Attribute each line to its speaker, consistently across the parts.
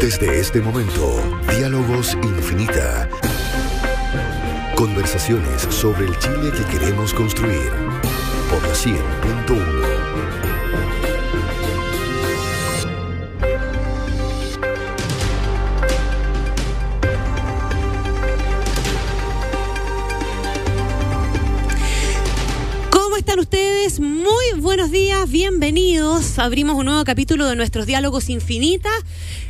Speaker 1: Desde este momento, Diálogos Infinita. Conversaciones sobre el Chile que queremos construir. Por la 100.1.
Speaker 2: ustedes? Muy buenos días, bienvenidos. Abrimos un nuevo capítulo de nuestros diálogos infinitas.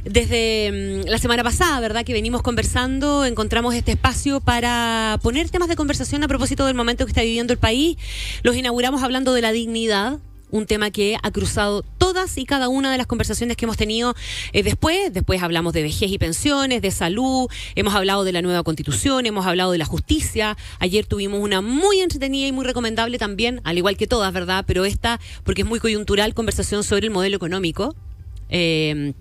Speaker 2: Desde mm, la semana pasada, ¿verdad? Que venimos conversando, encontramos este espacio para poner temas de conversación a propósito del momento que está viviendo el país. Los inauguramos hablando de la dignidad, un tema que ha cruzado todas y cada una de las conversaciones que hemos tenido eh, después. Después hablamos de vejez y pensiones, de salud, hemos hablado de la nueva constitución, hemos hablado de la justicia. Ayer tuvimos una muy entretenida y muy recomendable también, al igual que todas, ¿verdad? Pero esta, porque es muy coyuntural, conversación sobre el modelo económico. Eh,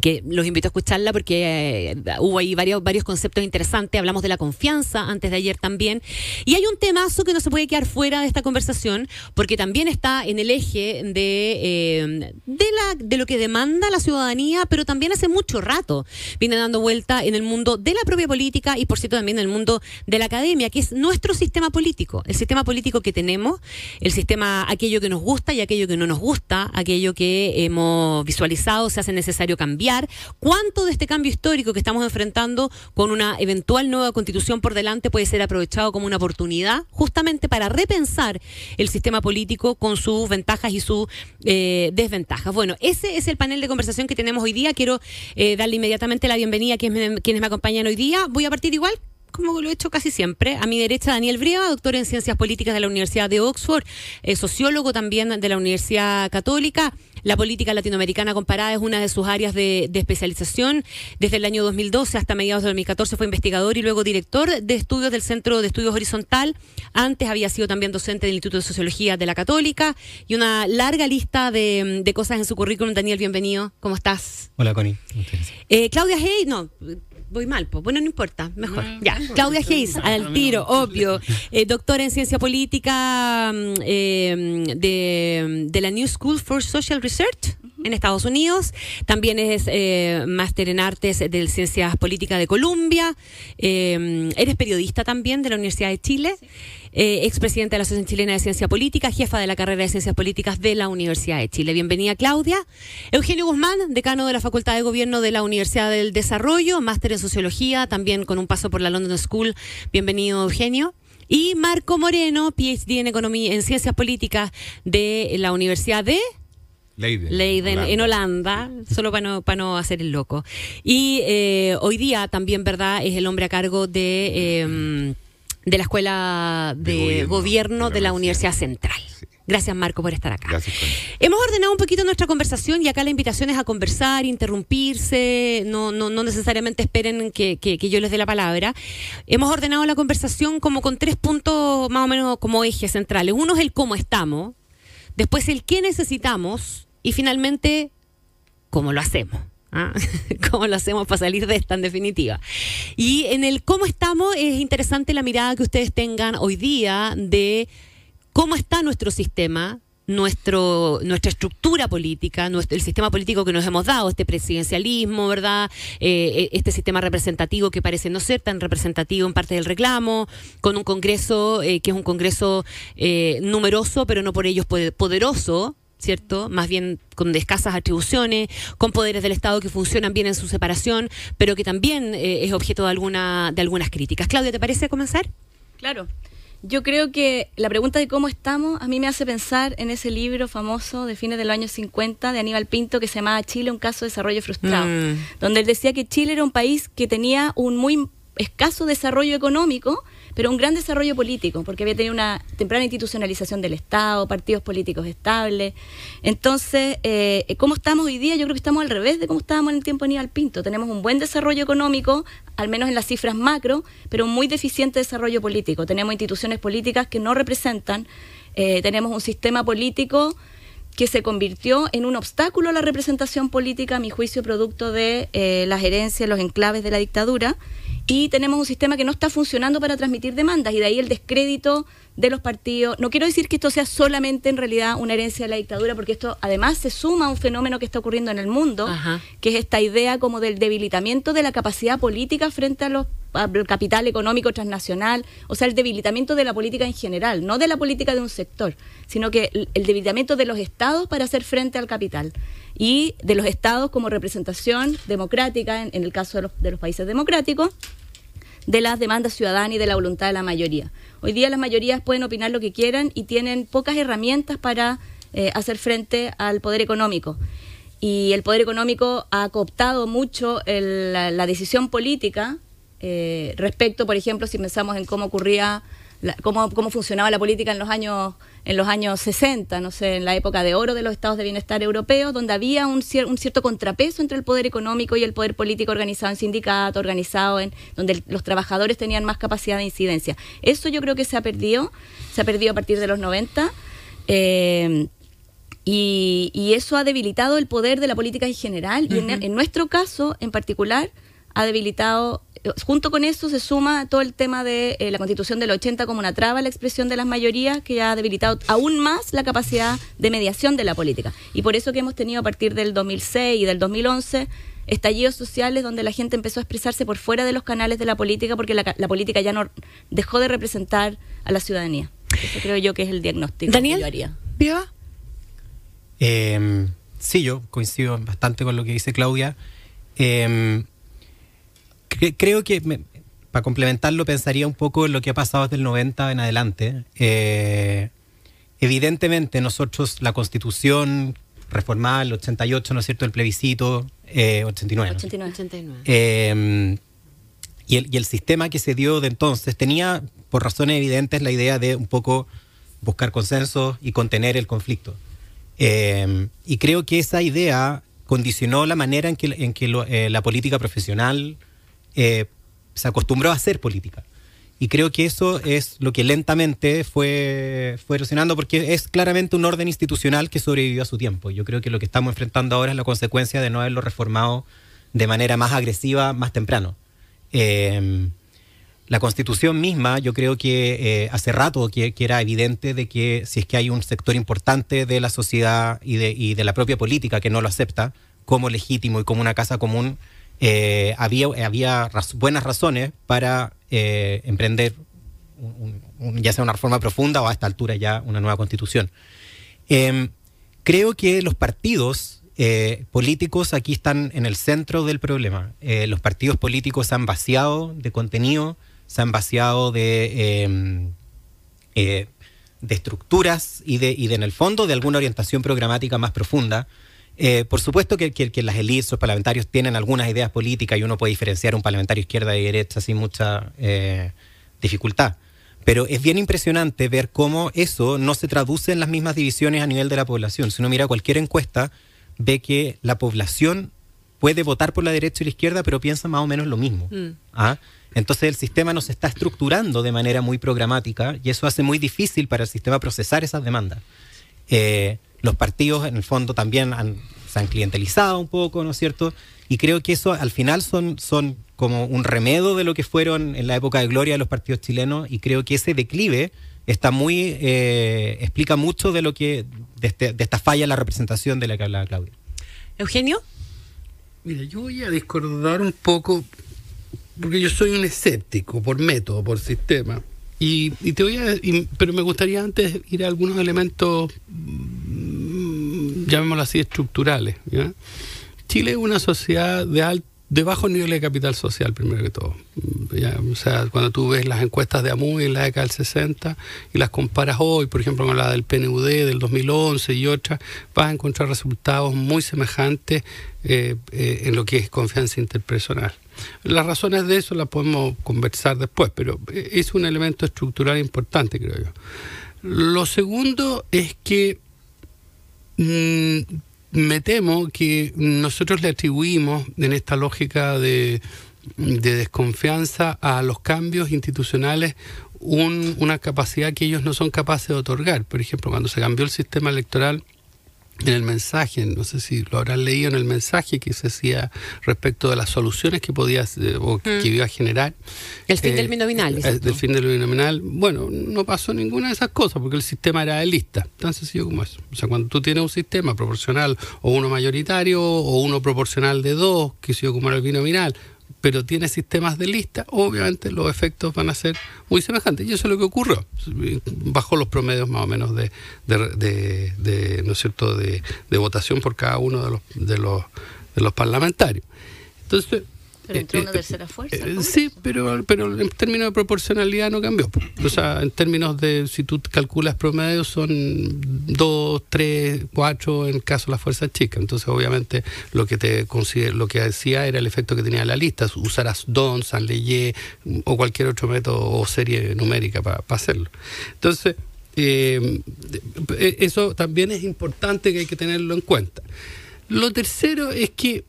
Speaker 2: que los invito a escucharla porque eh, hubo ahí varios, varios conceptos interesantes. Hablamos de la confianza antes de ayer también. Y hay un temazo que no se puede quedar fuera de esta conversación porque también está en el eje de, eh, de, la, de lo que demanda la ciudadanía, pero también hace mucho rato viene dando vuelta en el mundo de la propia política y por cierto también en el mundo de la academia, que es nuestro sistema político. El sistema político que tenemos, el sistema, aquello que nos gusta y aquello que no nos gusta, aquello que hemos visualizado se hace necesario cambiar cuánto de este cambio histórico que estamos enfrentando con una eventual nueva constitución por delante puede ser aprovechado como una oportunidad justamente para repensar el sistema político con sus ventajas y sus eh, desventajas. Bueno, ese es el panel de conversación que tenemos hoy día. Quiero eh, darle inmediatamente la bienvenida a quienes me, quienes me acompañan hoy día. Voy a partir igual como lo he hecho casi siempre. A mi derecha, Daniel Brieva, doctor en Ciencias Políticas de la Universidad de Oxford, eh, sociólogo también de la Universidad Católica. La política latinoamericana comparada es una de sus áreas de, especialización. Desde el año 2012 hasta mediados de 2014 fue investigador y luego director de estudios del Centro de Estudios Horizontal. Antes había sido también docente del Instituto de Sociología de la Católica y una larga lista de, cosas en su currículum. Daniel, bienvenido. ¿Cómo estás?
Speaker 3: Hola, Connie.
Speaker 2: Eh, Claudia Hey, no, voy mal, pues bueno, no importa, mejor. ya, Claudia Hayes, al tiro, obvio. Eh, doctora en ciencia política mm, eh, de, de, la New School for Social Research en Estados Unidos. También es eh, máster en artes de ciencias políticas de Columbia. eres periodista también de la Universidad de Chile. Eh, expresidenta de la Asociación Chilena de Ciencia Política, jefa de la carrera de Ciencias Políticas de la Universidad de Chile. Bienvenida, Claudia. Eugenio Guzmán, decano de la Facultad de Gobierno de la Universidad del Desarrollo, máster en Sociología, también con un paso por la London School. Bienvenido, Eugenio. Y Marco Moreno, PhD en Economía, en Ciencias Políticas de la Universidad de Leiden. en Holanda, solo para no, para no hacer el loco. Y eh, hoy día también, ¿verdad?, es el hombre a cargo de... Em, de la Escuela de, Gobierno, de la, Universidad, Central. Gracias, Marco, por estar acá.
Speaker 3: Gracias,
Speaker 2: Hemos ordenado un poquito nuestra conversación y acá la invitación es a conversar, interrumpirse, no, no, no necesariamente esperen que, que, yo les dé la palabra. Hemos ordenado la conversación como con tres puntos más o menos como ejes centrales. Uno es el cómo estamos, después el qué necesitamos y finalmente cómo lo hacemos. ¿Ah? ¿Cómo lo hacemos para salir de esta en definitiva? Y en el cómo estamos es interesante la mirada que ustedes tengan hoy día de cómo está nuestro sistema, nuestro, nuestra estructura política, el sistema político que nos hemos dado, este presidencialismo, ¿verdad? Eh, este sistema representativo que parece no ser tan representativo en parte del reclamo, con un Congreso eh, que es un Congreso eh, numeroso, pero no por ello poderoso, ¿cierto? Más bien con escasas atribuciones, con poderes del Estado que funcionan bien en su separación, pero que también eh, es objeto de, alguna, de algunas críticas. Claudia, ¿te parece comenzar?
Speaker 4: Claro. Yo creo que la pregunta de cómo estamos a mí me hace pensar en ese libro famoso de fines de los años 50 de Aníbal Pinto que se llamaba Chile, un caso de desarrollo frustrado, mm. donde él decía que Chile era un país que tenía un muy escaso desarrollo económico, pero un gran desarrollo político, porque había tenido una temprana institucionalización del Estado, partidos políticos estables. Entonces, eh, ¿cómo estamos hoy día? Yo creo que estamos al revés de cómo estábamos en el tiempo de Aníbal Pinto. Tenemos un buen desarrollo económico, al menos en las cifras macro, pero un muy deficiente desarrollo político. Tenemos instituciones políticas que no representan, eh, tenemos un sistema político que se convirtió en un obstáculo a la representación política, a mi juicio, producto de eh, las herencias, los enclaves de la dictadura, y tenemos un sistema que no está funcionando para transmitir demandas y de ahí el descrédito de los partidos. No quiero decir que esto sea solamente en realidad una herencia de la dictadura, porque esto además se suma a un fenómeno que está ocurriendo en el mundo, que es esta idea como del debilitamiento de la capacidad política frente a los al capital económico transnacional, o sea, el debilitamiento de la política en general, no de la política de un sector, sino que el, debilitamiento de los estados para hacer frente al capital y de los estados como representación democrática, en, el caso de los, de los países democráticos, de las demandas ciudadanas y de la voluntad de la mayoría. Hoy día las mayorías pueden opinar lo que quieran y tienen pocas herramientas para eh, hacer frente al poder económico. Y el poder económico ha cooptado mucho la, decisión política eh, respecto, por ejemplo, si pensamos en cómo ocurría, cómo, cómo funcionaba la política en los años en los años 60, no sé, en la época de oro de los estados de bienestar europeos, donde había un, un cierto contrapeso entre el poder económico y el poder político organizado en sindicatos, organizado en donde los trabajadores tenían más capacidad de incidencia. Eso yo creo que se ha perdido, se ha perdido a partir de los 90. Eh, y, eso ha debilitado el poder de la política en general y en nuestro caso en particular ha debilitado junto con eso se suma todo el tema de eh, la constitución del 80 como una traba a la expresión de las mayorías que ha debilitado aún más la capacidad de mediación de la política. Y por eso que hemos tenido a partir del 2006 y del 2011 estallidos sociales donde la gente empezó a expresarse por fuera de los canales de la política porque la, política ya no dejó de representar a la ciudadanía. Eso creo yo que es el diagnóstico
Speaker 2: Daniel,
Speaker 4: que yo haría.
Speaker 3: Eh, sí, yo coincido bastante con lo que dice Claudia. Eh, creo que, para complementarlo, pensaría un poco en lo que ha pasado desde el 90 en adelante. Eh, evidentemente, nosotros, la constitución reformada, el 88, ¿no es cierto?, el plebiscito, 89. 89. y, el, y el sistema que se dio de entonces tenía, por razones evidentes, la idea de un poco buscar consenso y contener el conflicto. Eh, y creo que esa idea condicionó la manera en que, en que eh, la política profesional eh, se acostumbró a hacer política. Y creo que eso es lo que lentamente fue, fue erosionando porque es claramente un orden institucional que sobrevivió a su tiempo. Yo creo que lo que estamos enfrentando ahora es la consecuencia de no haberlo reformado de manera más agresiva más temprano. Em, la constitución misma, yo creo que eh, hace rato que, era evidente de que si es que hay un sector importante de la sociedad y de, y de la propia política que no lo acepta como legítimo y como una casa común, eh, había, había buenas razones para eh, emprender ya sea una reforma profunda o a esta altura ya una nueva constitución. Em, creo que los partidos eh, políticos aquí están en el centro del problema. los partidos políticos se han vaciado de contenido, se han vaciado de, em, de estructuras y de, y de, en el fondo, de alguna orientación programática más profunda. Eh, por supuesto que, las élites, los parlamentarios tienen algunas ideas políticas y uno puede diferenciar un parlamentario izquierda y derecha sin mucha eh, dificultad. Pero es bien impresionante ver cómo eso no se traduce en las mismas divisiones a nivel de la población. Si uno mira cualquier encuesta, ve que la población puede votar por la derecha y la izquierda, pero piensa más o menos lo mismo. Mm. ¿Ah? Entonces el sistema no se está estructurando de manera muy programática y eso hace muy difícil para el sistema procesar esas demandas. Eh, los partidos en el fondo también se han clientelizado un poco, ¿no es cierto? Y creo que eso al final son, son como un remedo de lo que fueron en la época de gloria de los partidos chilenos y creo que ese declive está muy, eh, explica mucho de lo que, de, este, de esta falla en la representación de la que hablaba Claudia.
Speaker 2: Eugenio.
Speaker 5: Mira, yo voy a discordar un poco, porque yo soy un escéptico por método, por sistema. Y, te voy a, pero me gustaría antes ir a algunos elementos, llamémoslo así, estructurales. Chile es una sociedad de alto de bajo nivel de capital social, primero que todo. o sea, cuando tú ves las encuestas de AMUI en la década del 60 y las comparas hoy, por ejemplo, con la del PNUD del 2011 y otras, vas a encontrar resultados muy semejantes eh, eh, en lo que es confianza interpersonal. Las razones de eso las podemos conversar después, pero eh, es un elemento estructural importante, creo yo. Lo segundo es que mm, me temo que nosotros le atribuimos en esta lógica de, desconfianza a los cambios institucionales una capacidad que ellos no son capaces de otorgar. Por ejemplo, cuando se cambió el sistema electoral en el mensaje, no sé si lo habrán leído en el mensaje que se hacía respecto de las soluciones que podía eh, o que,
Speaker 2: Mm.
Speaker 5: iba a generar.
Speaker 2: El fin
Speaker 5: Eh,
Speaker 2: del binominal. dices
Speaker 5: eh, del fin del binominal. Bueno, no pasó ninguna de esas cosas porque el sistema era de lista, tan sencillo como eso. O sea, cuando tú tienes un sistema proporcional o uno mayoritario o uno proporcional de dos, que se como era el binominal, pero tiene sistemas de lista, obviamente los efectos van a ser muy semejantes. Y eso es lo que ocurrió. Bajó los promedios más o menos de, de, de- de, ¿no es cierto?, de votación por cada uno de los, de los, de los parlamentarios. Entonces,
Speaker 4: Pero entró
Speaker 5: eh,
Speaker 4: una
Speaker 5: eh,
Speaker 4: tercera fuerza.
Speaker 5: eh, sí, pero, pero en términos de proporcionalidad no cambió. O sea, en términos de, si tú calculas promedio, son dos, tres, cuatro en el caso de las fuerzas chicas. Entonces, obviamente, lo que te lo que decía era el efecto que tenía la lista. Usarás DON, San Leyé o cualquier otro método o serie numérica para hacerlo. Entonces, eh, eso también es importante que hay que tenerlo en cuenta. Lo tercero es que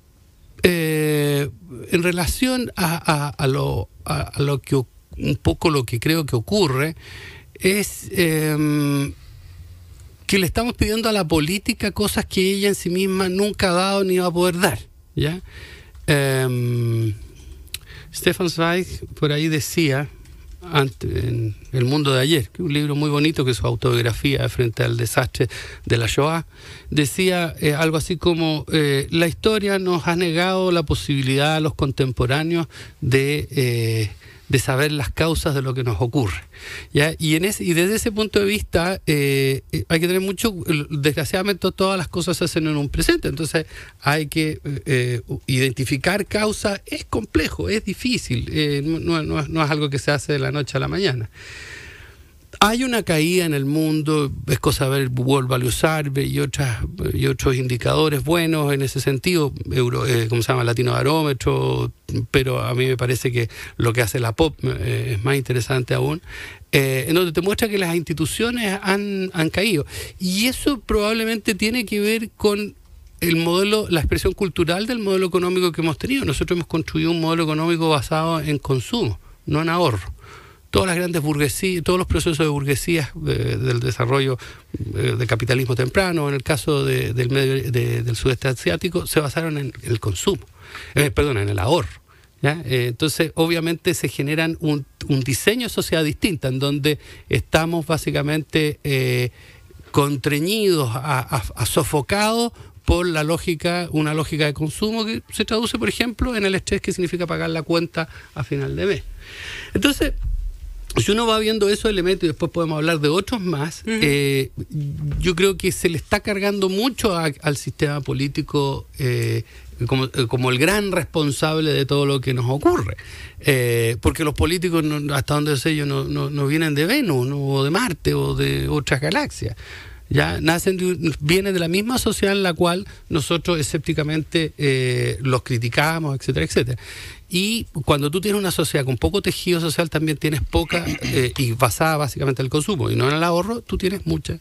Speaker 5: eh, en relación a, a- lo, a, lo que un poco lo que creo que ocurre es em, que le estamos pidiendo a la política cosas que ella en sí misma nunca ha dado ni va a poder dar. ¿ya? Em, Stefan Zweig por ahí decía ante- en El mundo de ayer, un libro muy bonito que es su autobiografía frente al desastre de la Shoah, decía eh, algo así como eh, la historia nos ha negado la posibilidad a los contemporáneos de, eh, de saber las causas de lo que nos ocurre. Y, en ese, y desde ese punto de vista eh, eh, hay que tener mucho, desgraciadamente todas las cosas se hacen en un presente, entonces hay que eh, eh, identificar causas, es complejo, es difícil, eh, no es algo que se hace de la noche a la mañana. Hay una caída en el mundo, es cosa ver World Value Survey y, otras, y otros indicadores buenos en ese sentido, Euro, eh, ¿cómo se llama? Latino Barómetro, pero a mí me parece que lo que hace la POP eh, es más interesante aún, eh, en donde te muestra que las instituciones han, han caído. Y eso probablemente tiene que ver con el modelo, la expresión cultural del modelo económico que hemos tenido. Nosotros hemos construido un modelo económico basado en consumo, no en ahorro todas las grandes burguesías, todos los procesos de burguesías del desarrollo eh, del capitalismo temprano, en el caso de- del, sudeste asiático, se basaron en el consumo, eh, perdón, en el ahorro. Eh, entonces, obviamente se generan un, diseño de sociedad distinta, en donde estamos básicamente eh, a sofocados por la lógica, una lógica de consumo que se traduce, por ejemplo, en el estrés que significa pagar la cuenta a final de mes. Entonces, si uno va viendo esos elementos y después podemos hablar de otros más, eh, yo creo que se le está cargando mucho a- al sistema político eh, como, eh, como el gran responsable de todo lo que nos ocurre. Eh, porque los políticos, no- hasta donde sé yo, no, no, no vienen de Venus o de Marte o de otras galaxias. Ya nacen de vienen de la misma sociedad en la cual nosotros escépticamente eh, los criticamos, etcétera, etcétera. Y cuando tú tienes una sociedad con poco tejido social, también tienes poca, eh, y basada básicamente en el consumo y no en el ahorro, tú tienes mucha,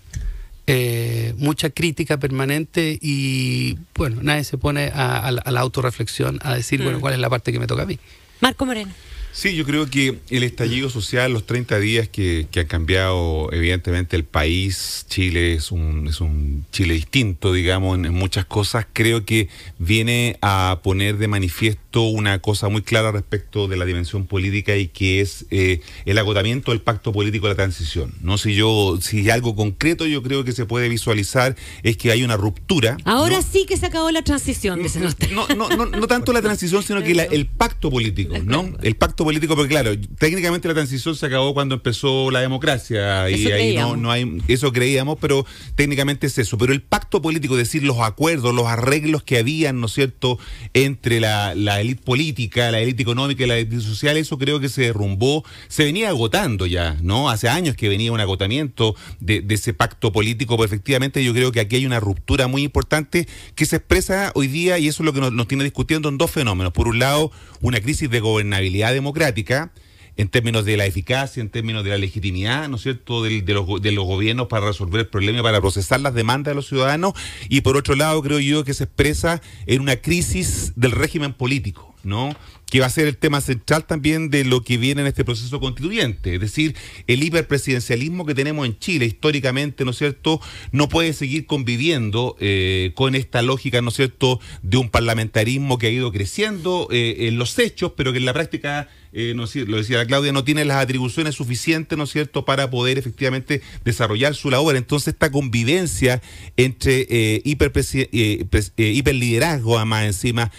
Speaker 5: eh, mucha crítica permanente y, bueno, nadie se pone a, a la, a la autorreflexión a decir, bueno, cuál es la parte que me toca a mí.
Speaker 2: Marco Moreno.
Speaker 6: Sí, yo creo que el estallido social, los 30 días que, que han cambiado evidentemente el país, Chile es un, es un Chile distinto, digamos, en, en muchas cosas, creo que viene a poner de manifiesto una cosa muy clara respecto de la dimensión política y que es eh, el agotamiento del pacto político de la transición. No si yo, si algo concreto yo creo que se puede visualizar es que hay una ruptura.
Speaker 2: Ahora
Speaker 6: ¿no?
Speaker 2: sí que se acabó la transición, ustedes.
Speaker 6: No, no, no, no tanto la transición, sino que la- el pacto político, ¿no? El pacto político, porque claro, técnicamente la transición se acabó cuando empezó la democracia y
Speaker 2: Eso
Speaker 6: ahí no, no hay, eso creíamos, pero técnicamente es eso. Pero el pacto político, es decir, los acuerdos, los arreglos que habían, ¿no es cierto?, entre la, la élite política, la élite económica y la élite social, eso creo que se derrumbó, se venía agotando ya, ¿no? Hace años que venía un agotamiento de, ese pacto político, pero efectivamente yo creo que aquí hay una ruptura muy importante que se expresa hoy día y eso es lo que nos, nos tiene discutiendo en dos fenómenos. Por un lado, una crisis de gobernabilidad democrática en términos de la eficacia, en términos de la legitimidad, ¿no es cierto?, del- de, los, de los gobiernos para resolver el problema, para procesar las demandas de los ciudadanos, y por otro lado creo yo que se expresa en una crisis del régimen político, ¿no?, que va a ser el tema central también de lo que viene en este proceso constituyente. Es decir, el hiperpresidencialismo que tenemos en Chile históricamente, ¿no es cierto?, no puede seguir conviviendo eh, con esta lógica, ¿no es cierto?, de un parlamentarismo que ha ido creciendo eh, en los hechos, pero que en la práctica eh, no lo decía la Claudia, no tiene las atribuciones suficientes, ¿no es cierto?, para poder efectivamente desarrollar su labor. Entonces, esta convivencia entre eh, eh, eh hiperliderazgo, además encima,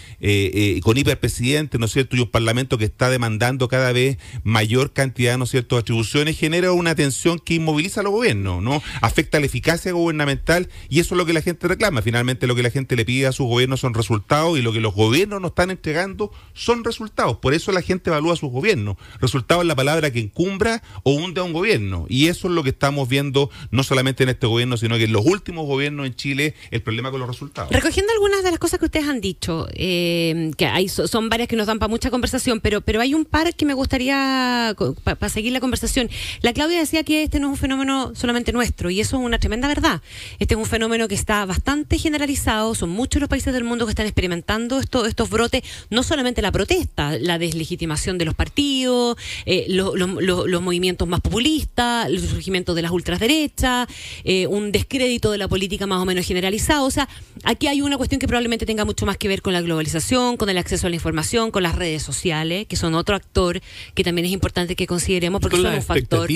Speaker 6: con hiperpresidente, ¿no es cierto?, y un parlamento que está demandando cada vez mayor cantidad, ¿no es cierto?, atribuciones, genera una tensión que inmoviliza a los gobiernos, ¿no? Afecta la eficacia gubernamental y eso es lo que la gente reclama. Finalmente, lo que la gente le pide a sus gobiernos son resultados y lo que los gobiernos nos están entregando son resultados. Por eso la gente evalúa su gobiernos. Resultado es la palabra que encumbra o hunde a un gobierno. Y eso es lo que estamos viendo no solamente en este gobierno, sino que en los últimos gobiernos en Chile, el problema con los resultados.
Speaker 2: Recogiendo algunas de las cosas que ustedes han dicho, eh, que hay, son varias que nos dan para mucha conversación, pero, pero hay un par que me gustaría, para seguir la conversación. La Claudia decía que este no es un fenómeno solamente nuestro, y eso es una tremenda verdad. Este es un fenómeno que está bastante generalizado, son muchos los países del mundo que están experimentando esto, estos brotes, no solamente la protesta, la deslegitimación de los partidos, eh, los movimientos más populistas, el surgimiento de las ultraderechas, eh, un descrédito de la política más o menos generalizado. O sea, aquí hay una cuestión que probablemente tenga mucho más que ver con la globalización, con el acceso a la información, con las redes sociales, que son otro actor que también es importante que consideremos porque son un factor.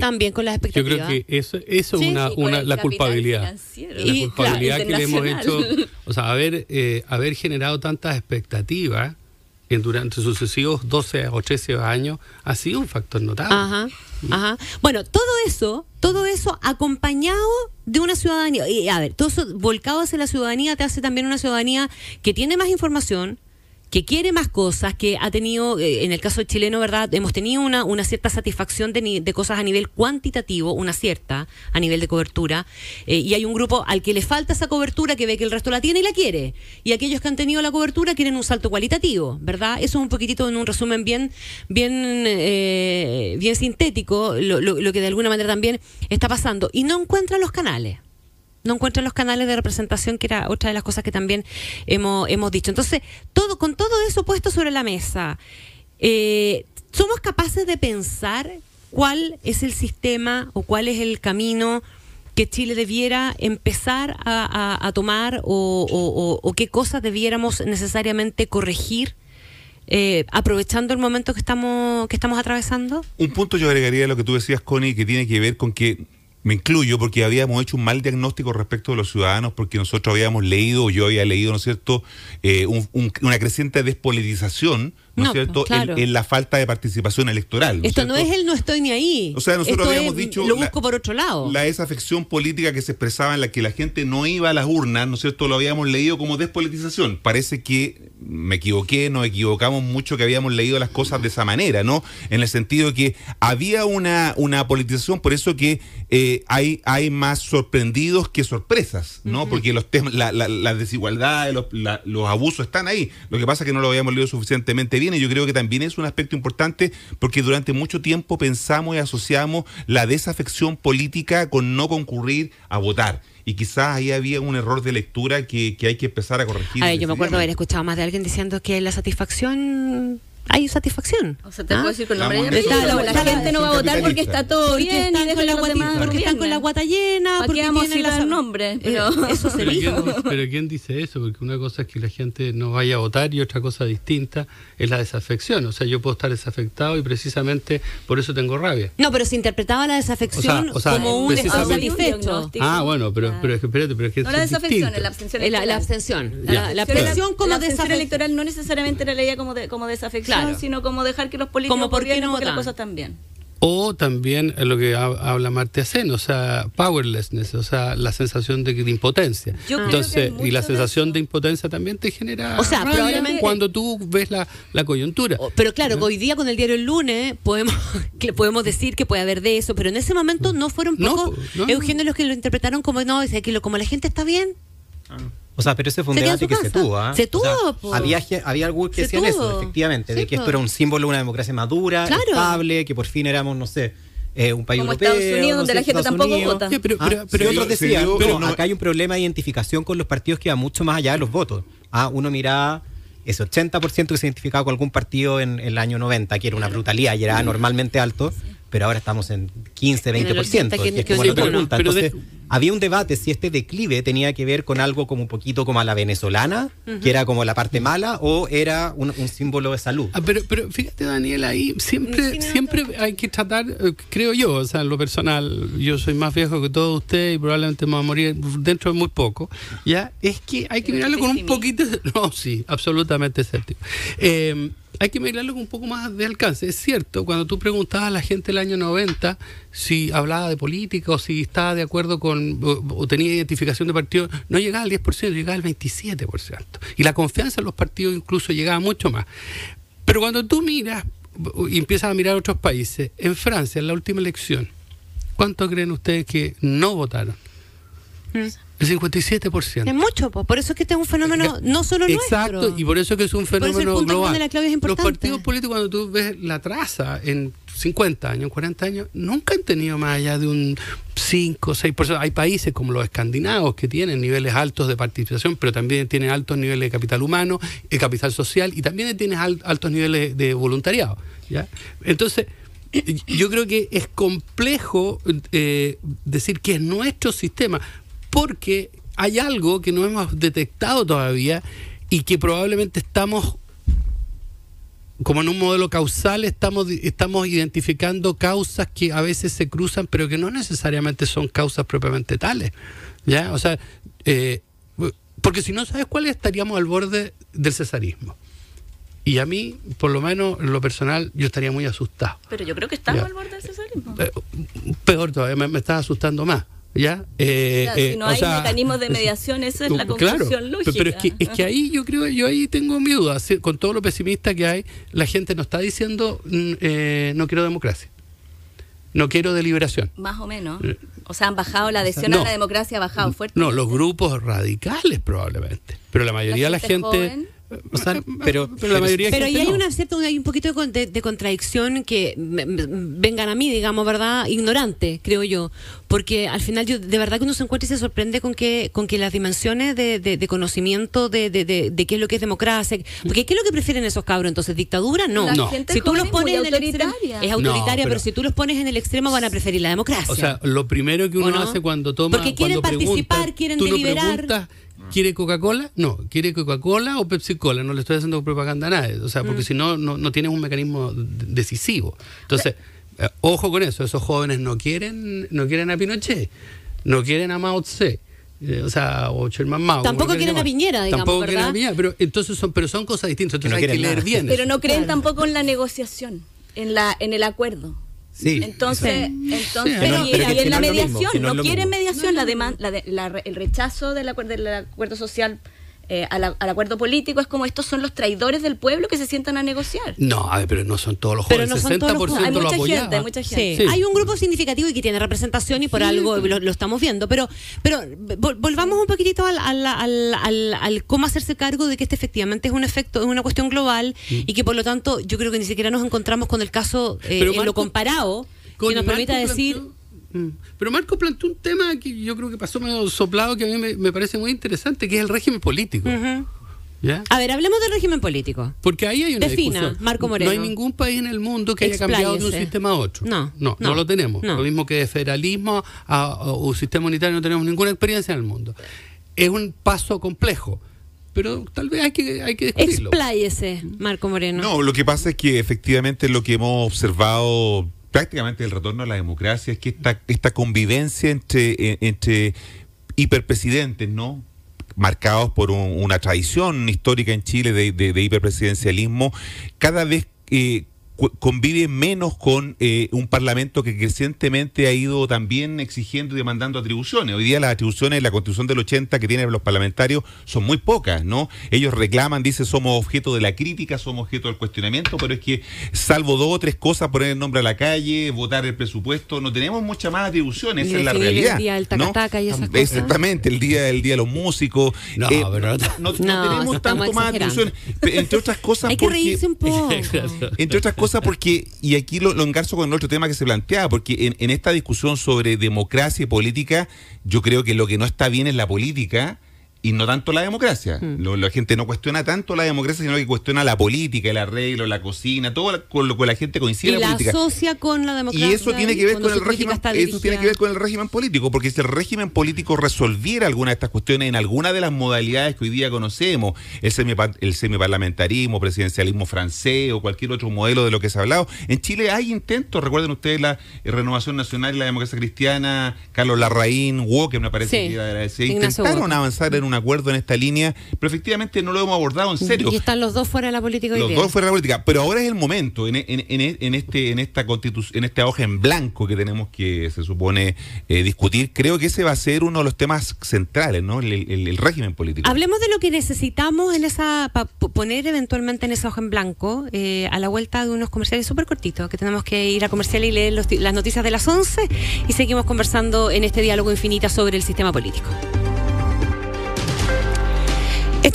Speaker 2: También con las expectativas.
Speaker 5: Yo creo que eso, eso es una, la culpabilidad. La culpabilidad que le hemos hecho, o sea, haber, eh, haber generado tantas expectativas en durante sucesivos 12 o 13 años ha sido un factor notable.
Speaker 2: Ajá, ajá. Bueno, todo eso, todo eso acompañado de una ciudadanía, y a ver, todo eso volcado hacia la ciudadanía te hace también una ciudadanía que tiene más información, que quiere más cosas, que ha tenido, eh, en el caso chileno, ¿verdad? Hemos tenido una, una cierta satisfacción de, de cosas a nivel cuantitativo, una cierta, a nivel de cobertura, eh, y hay un grupo al que le falta esa cobertura que ve que el resto la tiene y la quiere. Y aquellos que han tenido la cobertura quieren un salto cualitativo, ¿verdad? Eso es un poquitito en un resumen bien, bien, eh, bien sintético, lo, lo que de alguna manera también está pasando. Y no encuentran los canales no encuentran los canales de representación, que era otra de las cosas que también hemos, hemos dicho. Entonces, todo, con todo eso puesto sobre la mesa, eh, ¿somos capaces de pensar cuál es el sistema o cuál es el camino que Chile debiera empezar a, tomar o, qué cosas debiéramos necesariamente corregir? Eh, aprovechando el momento que estamos que estamos atravesando?
Speaker 6: Un punto yo agregaría a lo que tú decías, Connie, que tiene que ver con que me incluyo porque habíamos hecho un mal diagnóstico respecto de los ciudadanos, porque nosotros habíamos leído, yo había leído, ¿no es cierto?, eh, una creciente despolitización ¿no, es cierto?, en, la falta de participación electoral.
Speaker 2: Esto no es el no estoy ni ahí.
Speaker 6: O sea, nosotros habíamos dicho.
Speaker 2: Lo busco por otro lado.
Speaker 6: La desafección política que se expresaba en la que la gente no iba a las urnas, ¿no es cierto?, lo habíamos leído como despolitización. Parece que me equivoqué, nos equivocamos mucho que habíamos leído las cosas de esa manera, ¿no? En el sentido que había una, una politización, por eso que eh, hay, hay más sorprendidos que sorpresas, ¿no? Porque los temas, la, la, las desigualdades, los, los abusos están ahí. Lo que pasa es que no lo habíamos leído suficientemente bien y yo creo que también es un aspecto importante porque durante mucho tiempo pensamos y asociamos la desafección política con no concurrir a votar y quizás ahí había un error de lectura que, que hay que empezar a corregir.
Speaker 2: A yo me acuerdo haber escuchado más de alguien diciendo que la satisfacción hay satisfacción.
Speaker 4: O sea, te puedo decir con nombre la, la, gente no va a votar porque está todo bien
Speaker 2: y con la porque están con la guata llena, porque
Speaker 4: vamos a dar nombre, pero
Speaker 2: eh, eso se
Speaker 5: pero ¿quién, pero quién dice eso? Porque una cosa es que la gente no vaya a votar y otra cosa distinta es la desafección. O sea, yo puedo estar desafectado y precisamente por eso tengo rabia.
Speaker 2: No, pero se interpretaba la desafección como un estado satisfecho.
Speaker 5: Ah, bueno, pero, pero espérate, pero es que
Speaker 4: no la desafección, es la abstención.
Speaker 2: La, la abstención. La, la, abstención como desafección
Speaker 4: electoral no necesariamente la leía como, de, como desafección sino como dejar que los políticos como
Speaker 2: por no
Speaker 4: las cosas también.
Speaker 5: O también lo que habla Marte Acen, o sea, powerlessness, o sea, la sensación de, impotencia. Entonces, y la sensación de, impotencia también te genera
Speaker 2: o sea, probablemente,
Speaker 5: cuando tú ves la, la coyuntura.
Speaker 2: Pero claro, hoy día con el diario El Lunes podemos, podemos decir que puede haber de eso, pero en ese momento no fueron pocos, Eugenio, los que lo interpretaron como, no, que como la gente está bien.
Speaker 3: Ah. O sea, pero ese fue un debate que se tuvo. ¿ah?
Speaker 2: Se tuvo.
Speaker 3: había, había algunos que decían eso, efectivamente, de que esto era un símbolo de una democracia madura, estable, que por fin éramos, no sé, eh, un país
Speaker 4: Como
Speaker 3: europeo.
Speaker 4: Estados Unidos, donde la gente tampoco vota.
Speaker 3: pero, pero, ah, pero otros decían, pero acá hay un problema de identificación con los partidos que va mucho más allá de los votos. Ah, uno mira ese 80% que se identificaba con algún partido en, el año 90, que era una brutalidad y era normalmente alto, pero ahora estamos en 15, 20%.
Speaker 2: Que,
Speaker 3: es como la pregunta. Entonces, había un debate si este declive tenía que ver con algo como un poquito como a la venezolana, que era como la parte mala, o era un, símbolo de salud.
Speaker 5: Ah, pero, pero fíjate, Daniel, ahí siempre, siempre hay que tratar, eh, creo yo, o sea, en lo personal, yo soy más viejo que todos ustedes y probablemente me voy a morir dentro de muy poco, ¿ya? Es que hay que mirarlo con un poquito... No, sí, absolutamente escéptico. Eh, hay que mirarlo con un poco más de alcance. Es cierto, cuando tú preguntabas a la gente del año 90 si hablaba de política o si estaba de acuerdo con o, tenía identificación de partido, no llegaba al 10%, llegaba al 27%. Y la confianza en los partidos incluso llegaba mucho más. Pero cuando tú miras y empiezas a mirar otros países, en Francia, en la última elección, ¿cuántos creen ustedes que no votaron? Mm. El 57%.
Speaker 2: Es mucho, por eso es que este es un fenómeno no solo
Speaker 5: Exacto, nuestro. y por eso que es un fenómeno global. Los partidos políticos, cuando tú ves la traza en 50 años, 40 años, nunca han tenido más allá de un 5 o 6%. Hay países como los escandinavos que tienen niveles altos de participación, pero también tienen altos niveles de capital humano, de capital social y también tienen altos niveles de voluntariado. ¿ya? Entonces, yo creo que es complejo eh, decir que es nuestro sistema porque hay algo que no hemos detectado todavía y que probablemente estamos como en un modelo causal estamos, estamos identificando causas que a veces se cruzan, pero que no necesariamente son causas propiamente tales. ¿Ya? O sea, eh, porque si no sabes cuál estaríamos al borde del cesarismo. Y a mí, por lo menos en lo personal, yo estaría muy asustado.
Speaker 4: Pero yo creo que estamos al borde del cesarismo.
Speaker 5: Eh, peor todavía, me, me está asustando más. ¿Ya?
Speaker 4: Eh, si eh, no hay mecanismos de mediación, esa es la conclusión lógica.
Speaker 5: Pero es que, es que ahí yo creo, yo ahí tengo mi duda, con todo lo pesimista que hay, la gente no está diciendo mm, eh, no quiero democracia. No quiero deliberación.
Speaker 4: Más o menos. O sea, han bajado, la adhesión a la democracia ha bajado fuerte.
Speaker 5: No, los grupos radicales probablemente. Pero la mayoría de la gente
Speaker 3: pero,
Speaker 2: pero, la mayoría pero ahí hay una cierta hay un poquito de, contradicción que vengan a mí digamos verdad ignorante creo yo. Porque al final yo de verdad que uno se encuentra y se sorprende con que con que las dimensiones de, conocimiento de, qué es lo que es democracia porque qué es lo que prefieren esos cabros entonces dictadura no, si tú los pones en el extremo es autoritaria pero, si tú los pones en el extremo van a preferir la democracia.
Speaker 5: O sea lo primero que uno hace cuando toma
Speaker 2: porque quieren participar quieren deliberar
Speaker 5: ¿Quiere Coca-Cola? No. ¿Quiere Coca-Cola o Pepsi-Cola? No le estoy haciendo propaganda a nadie. O sea, porque mm. si no, no, tienes un mecanismo decisivo. Entonces, eh, ojo con eso. Esos jóvenes no quieren, no quieren a Pinochet, no quieren a Mao Tse. Eh, o sea, o Sherman Mao.
Speaker 2: Tampoco quieren a Piñera, digamos,
Speaker 5: Tampoco quieren a Piñera, pero, entonces son, pero son cosas distintas. Entonces hay que leer bien.
Speaker 4: Pero no creen tampoco en la negociación, en, la, en el acuerdo.
Speaker 5: Sí,
Speaker 4: entonces, entonces pero, y, en la mediación, no, quieren mediación, la demanda, la, el rechazo del acuerdo, del acuerdo social eh, al, acuerdo político es como estos son los traidores del pueblo que se sientan a negociar.
Speaker 5: No, a ver, pero no son todos los jóvenes, el 60%
Speaker 4: hay
Speaker 5: mucha
Speaker 4: Gente, hay mucha gente.
Speaker 2: Hay un grupo significativo y que tiene representación y por algo lo, estamos viendo, pero pero volvamos un poquitito al, al, al, cómo hacerse cargo de que este efectivamente es un efecto, es una cuestión global y que por lo tanto yo creo que ni siquiera nos encontramos con el caso eh, en lo comparado que nos permita decir...
Speaker 5: Mm. Pero Marco planteó un tema que yo creo que pasó medio soplado, que a mí me, parece muy interesante, que es el régimen político.
Speaker 2: A ver, hablemos del régimen político.
Speaker 5: Porque ahí hay una
Speaker 2: Defina, Marco Moreno.
Speaker 5: No hay ningún país en el mundo que haya cambiado de un sistema a otro. No, no, no, lo tenemos. Lo mismo que de federalismo a, un sistema unitario no tenemos ninguna experiencia en el mundo. Es un paso complejo pero tal vez hay que, hay que discutirlo.
Speaker 2: Expláyese, Marco Moreno.
Speaker 6: No, lo que pasa es que efectivamente lo que hemos observado prácticamente el retorno a la democracia es que esta, esta convivencia entre, eh, entre hiperpresidentes, ¿no? marcados por una tradición histórica en Chile de, de, hiperpresidencialismo, cada vez eh, convive menos con eh, un parlamento que crecientemente ha ido también exigiendo y demandando atribuciones. Hoy día las atribuciones de la Constitución del 80 que tienen los parlamentarios son muy pocas, ¿no? Ellos reclaman, dicen, somos objeto de la crítica, somos objeto del cuestionamiento, pero es que salvo dos o tres cosas, poner el nombre a la calle, votar el presupuesto, no tenemos muchas más atribuciones, esa es la realidad.
Speaker 2: El día del tacataca y esas
Speaker 6: cosas. Exactamente, el día, el día de los músicos.
Speaker 5: No, eh, pero
Speaker 6: no, tenemos tanto más atribuciones. Entre otras cosas,
Speaker 2: Hay que reírse un poco.
Speaker 6: entre otras cosas, porque, y aquí lo, engarzo con el otro tema que se planteaba, porque en, esta discusión sobre democracia y política, yo creo que lo que no está bien es la política y no tanto la democracia. Lo- la gente no cuestiona tanto la democracia, sino que cuestiona la política, el arreglo, la cocina, todo la- con lo que la gente coincide
Speaker 2: Y
Speaker 6: en la
Speaker 2: la
Speaker 6: política.
Speaker 2: asocia con la
Speaker 6: Y
Speaker 2: democracia.
Speaker 6: eso tiene que ver con el régimen, eso tiene que ver con el régimen político, porque si el régimen político resolviera alguna de estas cuestiones en alguna de las modalidades que hoy día conocemos, el, semipa- el semiparlamentarismo, presidencialismo francés o cualquier otro modelo de lo que se ha hablado, en Chile hay intentos, recuerden ustedes la Renovación Nacional y la Democracia Cristiana, Carlos Larraín, Walker me parece
Speaker 2: Sí,
Speaker 6: que era de la- se intentaron avanzar en un acuerdo en esta línea, pero efectivamente no lo hemos abordado en serio.
Speaker 2: Y están los dos fuera de la política hoy
Speaker 6: Los
Speaker 2: día.
Speaker 6: dos fuera de la política, pero ahora es el momento en, en- en- en este en esta constitución, en esta hoja en blanco que tenemos que se supone eh, discutir. Creo que ese va a ser uno de los temas centrales, ¿no? El, el- el régimen político.
Speaker 2: Hablemos de lo que necesitamos en esa para poner eventualmente en esa hoja en blanco eh, a la vuelta de unos comerciales súper cortitos, que tenemos que ir a comercial y leer los las noticias de las 11 y seguimos conversando en este diálogo infinita sobre el sistema político.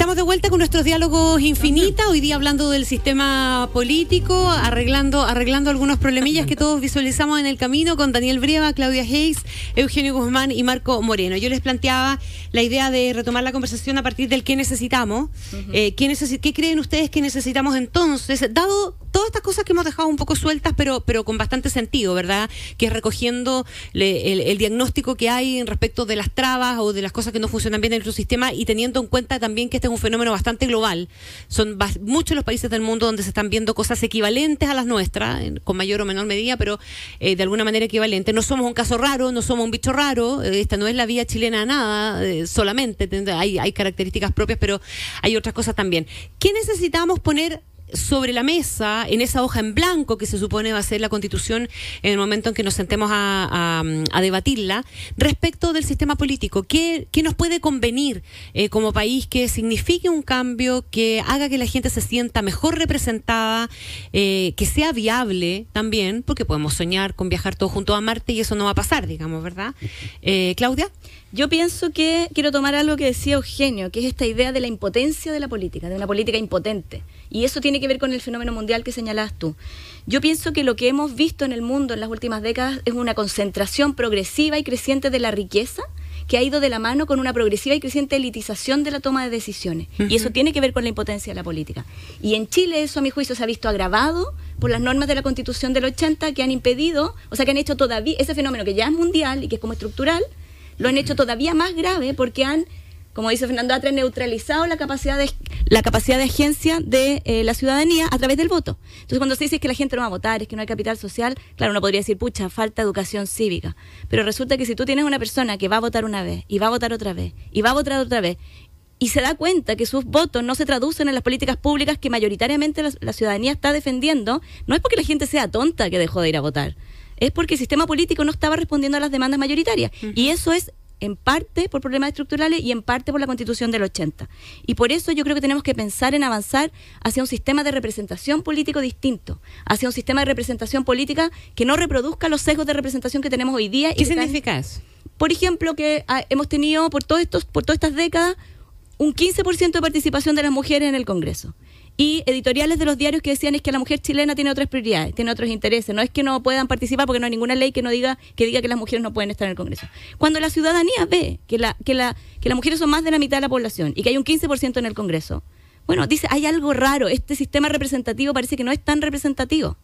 Speaker 2: Estamos de vuelta con nuestros diálogos infinita, hoy día hablando del sistema político, arreglando, arreglando algunos problemillas que todos visualizamos en el camino con Daniel Brieva, Claudia Hayes, Eugenio Guzmán y Marco Moreno. Yo les planteaba la idea de retomar la conversación a partir del qué necesitamos. Eh, ¿qué, necesi- qué creen ustedes que necesitamos entonces? Dado todas estas cosas que hemos dejado un poco sueltas, pero, pero con bastante sentido, ¿verdad? Que es recogiendo le- el, el diagnóstico que hay respecto de las trabas o de las cosas que no funcionan bien en nuestro sistema y teniendo en cuenta también que este es un fenómeno bastante global. Son muchos los países del mundo donde se están viendo cosas equivalentes a las nuestras, con mayor o menor medida, pero eh, de alguna manera equivalente. No somos un caso raro, no somos un bicho raro, eh, esta no es la vía chilena nada, eh, solamente, hay, hay características propias, pero hay otras cosas también. ¿Qué necesitamos poner sobre la mesa, en esa hoja en blanco que se supone va a ser la constitución en el momento en que nos sentemos a, debatirla, respecto del sistema político. ¿Qué, qué nos puede convenir eh, como país que signifique un cambio, que haga que la gente se sienta mejor representada, eh, que sea viable también, porque podemos soñar con viajar todos juntos a Marte y eso no va a pasar, digamos, ¿verdad? Eh, Claudia.
Speaker 4: Yo pienso que quiero tomar algo que decía Eugenio, que es esta idea de la impotencia de la política, de una política impotente. Y eso tiene que ver con el fenómeno mundial que señalabas tú. Yo pienso que lo que hemos visto en el mundo en las últimas décadas es una concentración progresiva y creciente de la riqueza que ha ido de la mano con una progresiva y creciente elitización de la toma de decisiones. Y eso tiene que ver con la impotencia de la política. Y en Chile eso, a mi juicio, se ha visto agravado por las normas de la Constitución del 80 que han impedido, o sea, que han hecho todavía ese fenómeno que ya es mundial y que es como estructural, lo han hecho todavía más grave porque han, como dice Fernando Atre, neutralizado la capacidad de, la capacidad de agencia de eh, la ciudadanía a través del voto. Entonces, cuando se dice que la gente no va a votar, es que no hay capital social, claro, uno podría decir, pucha, falta educación cívica. Pero resulta que si tú tienes una persona que va a votar una vez, y va a votar otra vez, y va a votar otra vez, y se da cuenta que sus votos no se traducen en las políticas públicas que mayoritariamente la, la ciudadanía está defendiendo, no es porque la gente sea tonta que dejó de ir a votar, es porque el sistema político no estaba respondiendo a las demandas mayoritarias. Y eso es en parte por problemas estructurales y en parte por la constitución del 80. Y por eso yo creo que tenemos que pensar en avanzar hacia un sistema de representación político distinto, hacia un sistema de representación política que no reproduzca los sesgos de representación que tenemos hoy día. y
Speaker 2: ¿Qué
Speaker 4: están-
Speaker 2: significa eso?
Speaker 4: por ejemplo, que ah, hemos tenido por todos estos, por todas estas décadas un 15% de participación de las mujeres en el Congreso. Y editoriales de los diarios que decían es que la mujer chilena tiene otras prioridades, tiene otros intereses. No es que no puedan participar porque no hay ninguna ley que no diga que diga que las mujeres no pueden estar en el Congreso. Cuando la ciudadanía ve que la que la que las mujeres son más de la mitad de la población y que hay un 15% en el Congreso, bueno, dice, hay algo raro, este sistema representativo parece que no es tan representativo.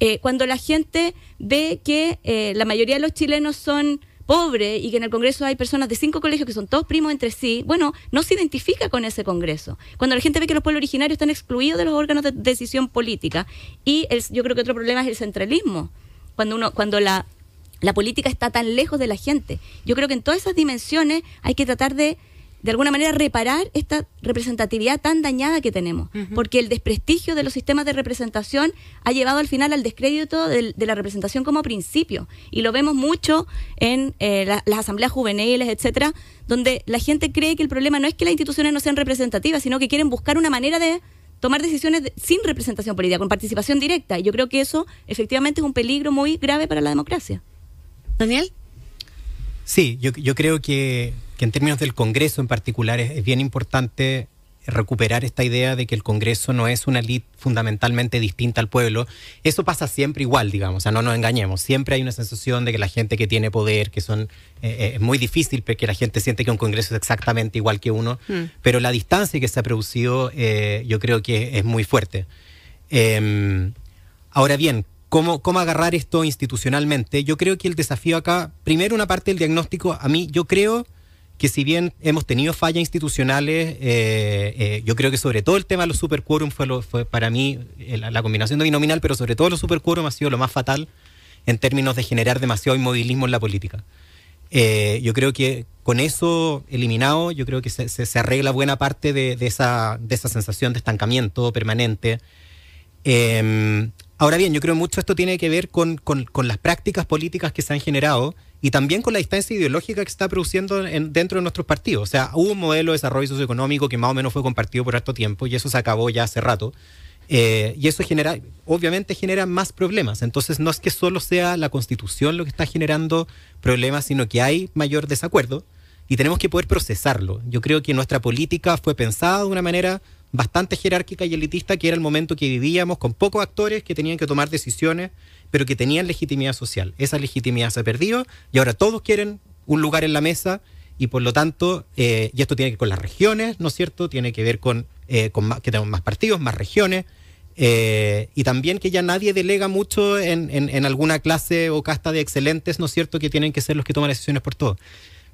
Speaker 4: Eh, cuando la gente ve que eh, la mayoría de los chilenos son pobres y que en el Congreso hay personas de cinco colegios que son todos primos entre sí, bueno, no se identifica con ese Congreso. Cuando la gente ve que los pueblos originarios están excluidos de los órganos de decisión política y el- yo creo que otro problema es el centralismo. Cuando uno, cuando la la política está tan lejos de la gente. Yo creo que en todas esas dimensiones hay que tratar de, de alguna manera, reparar esta representatividad tan dañada que tenemos. Porque el desprestigio de los sistemas de representación ha llevado al final al descrédito del- de, la representación como principio. Y lo vemos mucho en eh, la- las asambleas juveniles, etcétera, donde la gente cree que el problema no es que las instituciones no sean representativas, sino que quieren buscar una manera de tomar decisiones de- sin representación política, con participación directa. Y yo creo que eso efectivamente es un peligro muy grave para la democracia.
Speaker 2: Daniel.
Speaker 3: Sí, yo, yo creo que, que en términos del Congreso en particular es, es bien importante recuperar esta idea de que el Congreso no es una elite fundamentalmente distinta al pueblo. Eso pasa siempre igual, digamos, o sea, no nos engañemos. Siempre hay una sensación de que la gente que tiene poder, que son... Eh, eh, es muy difícil porque la gente siente que un Congreso es exactamente igual que uno, mm. pero la distancia que se ha producido eh, yo creo que es muy fuerte. Em, ahora bien, ¿Cómo, ¿Cómo agarrar esto institucionalmente? Yo creo que el desafío acá, primero una parte del diagnóstico, a mí yo creo que si bien hemos tenido fallas institucionales, eh, eh, yo creo que sobre todo el tema de los superquórum fue, fue para mí la, combinación de binominal, pero sobre todo los superquórum ha sido lo más fatal en términos de generar demasiado inmovilismo en la política. Eh, yo creo que con eso eliminado, yo creo que se, se, arregla buena parte de, de, esa, de esa sensación de estancamiento permanente. Em, ahora bien, yo creo que mucho esto tiene que ver con, con, con las prácticas políticas que se han generado y también con la distancia ideológica que se está produciendo dentro de nuestros partidos. O sea, hubo un modelo de desarrollo socioeconómico que más o menos fue compartido por harto tiempo y eso se acabó ya hace rato. Eh, y eso genera, obviamente genera más problemas. Entonces no es que solo sea la constitución lo que está generando problemas, sino que hay mayor desacuerdo y tenemos que poder procesarlo. Yo creo que nuestra política fue pensada de una manera bastante jerárquica y elitista, que era el momento que vivíamos con pocos actores que tenían que tomar decisiones pero que tenían legitimidad social. Esa legitimidad se ha perdido y ahora todos quieren un lugar en la mesa y por lo tanto, eh, y esto tiene que ver con las regiones, ¿no es cierto? Tiene que ver con, eh, que tenemos más partidos, más regiones, eh, y también que ya nadie delega mucho en, en, alguna clase o casta de excelentes, ¿no es cierto?, que tienen que ser los que toman decisiones por todo.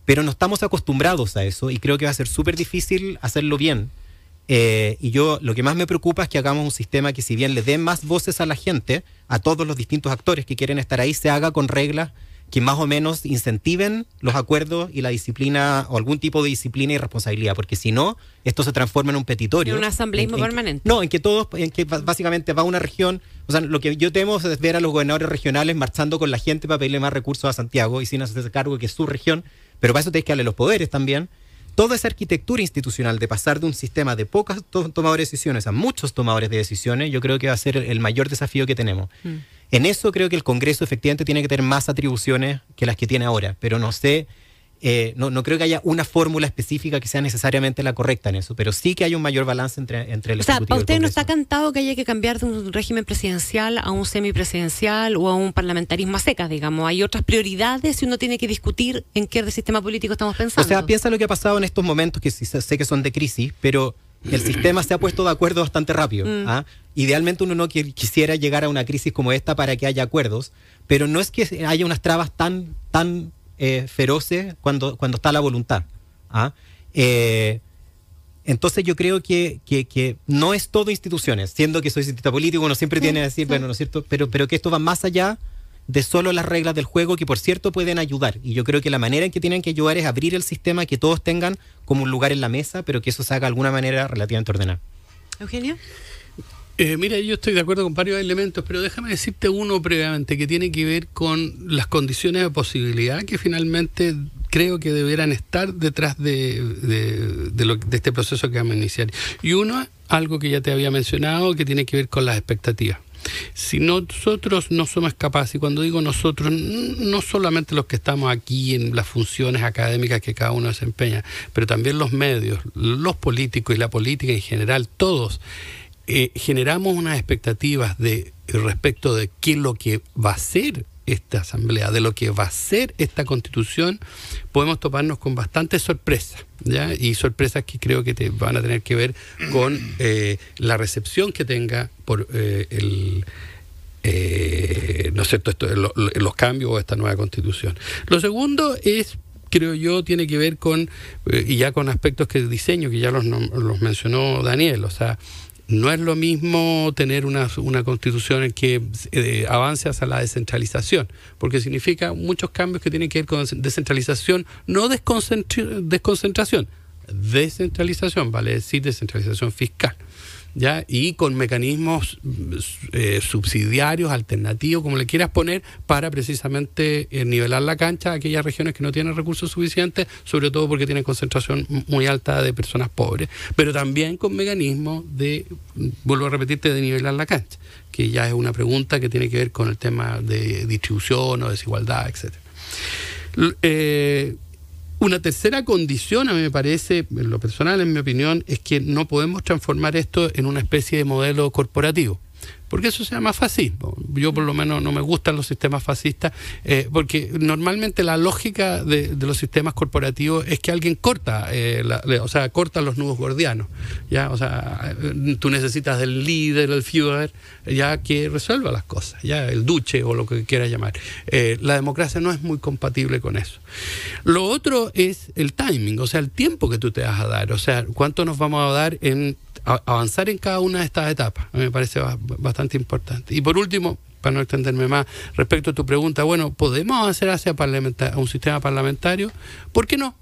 Speaker 3: Pero no estamos acostumbrados a eso y creo que va a ser súper difícil hacerlo bien. Eh, y yo lo que más me preocupa es que hagamos un sistema que si bien le dé más voces a la gente, a todos los distintos actores que quieren estar ahí, se haga con reglas que más o menos incentiven los acuerdos y la disciplina o algún tipo de disciplina y responsabilidad, porque si no, esto se transforma en un petitorio.
Speaker 2: En un asambleísmo permanente.
Speaker 3: no, en que todos, en que básicamente va una región, o sea, lo que yo temo es ver a los gobernadores regionales marchando con la gente para pedirle más recursos a Santiago y sin hacerse cargo de que es su región, pero para eso tienes que darle los poderes también toda esa arquitectura institucional de pasar de un sistema de pocos tomadores de decisiones a muchos tomadores de decisiones, yo creo que va a ser el mayor desafío que tenemos. Mm. En eso creo que el Congreso efectivamente tiene que tener más atribuciones que las que tiene ahora, pero no sé eh, no, no, creo que haya una fórmula específica que sea necesariamente la correcta en eso, pero sí que hay un mayor balance entre, entre el
Speaker 2: O sea, ¿para usted no está cantado que haya que cambiar de un régimen presidencial a un semipresidencial o a un parlamentarismo a secas, digamos? Hay otras prioridades y uno tiene que discutir en qué sistema político estamos pensando.
Speaker 3: O sea, piensa lo que ha pasado en estos momentos, que sé que son de crisis, pero el sistema se ha puesto de acuerdo bastante rápido. Mm. ¿ah? Idealmente uno no quisiera llegar a una crisis como esta para que haya acuerdos, pero no es que haya unas trabas tan, tan eh, feroces cuando, cuando está la voluntad. ¿ah? Eh, entonces yo creo que, que, no es todo instituciones, siendo que soy cientista político, uno siempre tiene que decir, bueno, ¿no es cierto? Pero, pero que esto va más allá de solo las reglas del juego, que por cierto pueden ayudar. Y yo creo que la manera en que tienen que ayudar es abrir el sistema, que todos tengan como un lugar en la mesa, pero que eso se haga de alguna manera relativamente ordenada.
Speaker 2: Eugenio.
Speaker 5: Eh, mira, yo estoy de acuerdo con varios elementos, pero déjame decirte uno previamente que tiene que ver con las condiciones de posibilidad que finalmente creo que deberán estar detrás de, de, este proceso que vamos a iniciar. Y uno, algo que ya te había mencionado, que tiene que ver con las expectativas. Si nosotros no somos capaces, y cuando digo nosotros, no solamente los que estamos aquí en las funciones académicas que cada uno desempeña, pero también los medios, los políticos y la política en general, todos, eh, generamos unas expectativas de respecto de qué es lo que va a ser esta asamblea, de lo que va a ser esta constitución, podemos toparnos con bastantes sorpresas, ¿ya? Y sorpresas que creo que te van a tener que ver con eh, la recepción que tenga por eh, el... ¿no es cierto? Esto, los cambios o esta nueva constitución. Lo segundo es creo yo, tiene que ver con, y ya con aspectos que diseño, que ya los, los mencionó Daniel, o sea, no es lo mismo tener una, una constitución en que eh, avance hacia la descentralización, porque significa muchos cambios que tienen que ver con descentralización, no desconcentración, descentralización, vale decir descentralización fiscal. ¿Ya? y con mecanismos eh, subsidiarios, alternativos, como le quieras poner, para precisamente eh, nivelar la cancha a aquellas regiones que no tienen recursos suficientes, sobre todo porque tienen concentración muy alta de personas pobres, pero también con mecanismos de, vuelvo a repetirte, de nivelar la cancha, que ya es una pregunta que tiene que ver con el tema de distribución o desigualdad, etcétera. Eh, Una tercera condición, a mí me parece, en lo personal, en mi opinión, es que no podemos transformar esto en una especie de modelo corporativo porque eso se llama fascismo. Yo por lo menos no me gustan los sistemas fascistas, eh, porque normalmente la lógica de, los sistemas corporativos es que alguien corta, eh, o sea, corta los nudos gordianos, ya, o sea, eh, tú necesitas del líder, el Führer, ya que resuelva las cosas, ya el duche o lo que quieras llamar. la democracia no es muy compatible con eso. Lo otro es el timing, o sea, el tiempo que tú te vas a dar, o sea, cuánto nos vamos a dar en avanzar en cada una de estas etapas. A mí me parece bastante importante. Y por último, para no extenderme más, respecto a tu pregunta, bueno, ¿podemos avanzar hacia un sistema parlamentario? ¿Por qué no?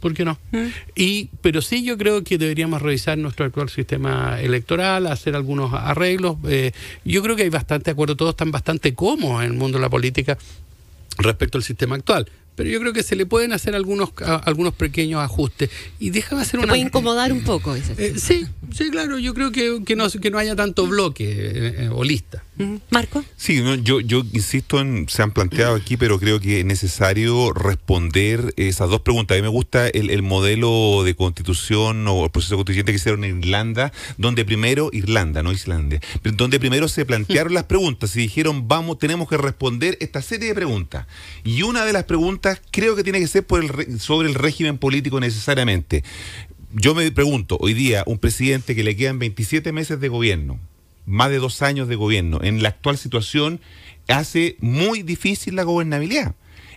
Speaker 5: ¿Por qué no? Mm. Y, pero sí yo creo que deberíamos revisar nuestro actual sistema electoral, hacer algunos arreglos. Eh, yo creo que hay bastante acuerdo, todos están bastante cómodos en el mundo de la política respecto al sistema actual pero yo creo que se le pueden hacer algunos algunos pequeños ajustes. Y déjame hacer
Speaker 2: una... puede incomodar un poco, dices.
Speaker 5: Eh, sí, sí, claro, yo creo que, que, no, que no haya tanto bloque eh, eh, o lista.
Speaker 2: Marco.
Speaker 6: Sí, yo, yo insisto en, se han planteado aquí, pero creo que es necesario responder esas dos preguntas. A mí me gusta el, el modelo de constitución o el proceso constituyente que hicieron en Irlanda, donde primero, Irlanda, no Islandia, donde primero se plantearon las preguntas y dijeron, vamos, tenemos que responder esta serie de preguntas. Y una de las preguntas creo que tiene que ser por el, sobre el régimen político necesariamente. Yo me pregunto, hoy día, un presidente que le quedan 27 meses de gobierno, más de dos años de gobierno, en la actual situación, hace muy difícil la gobernabilidad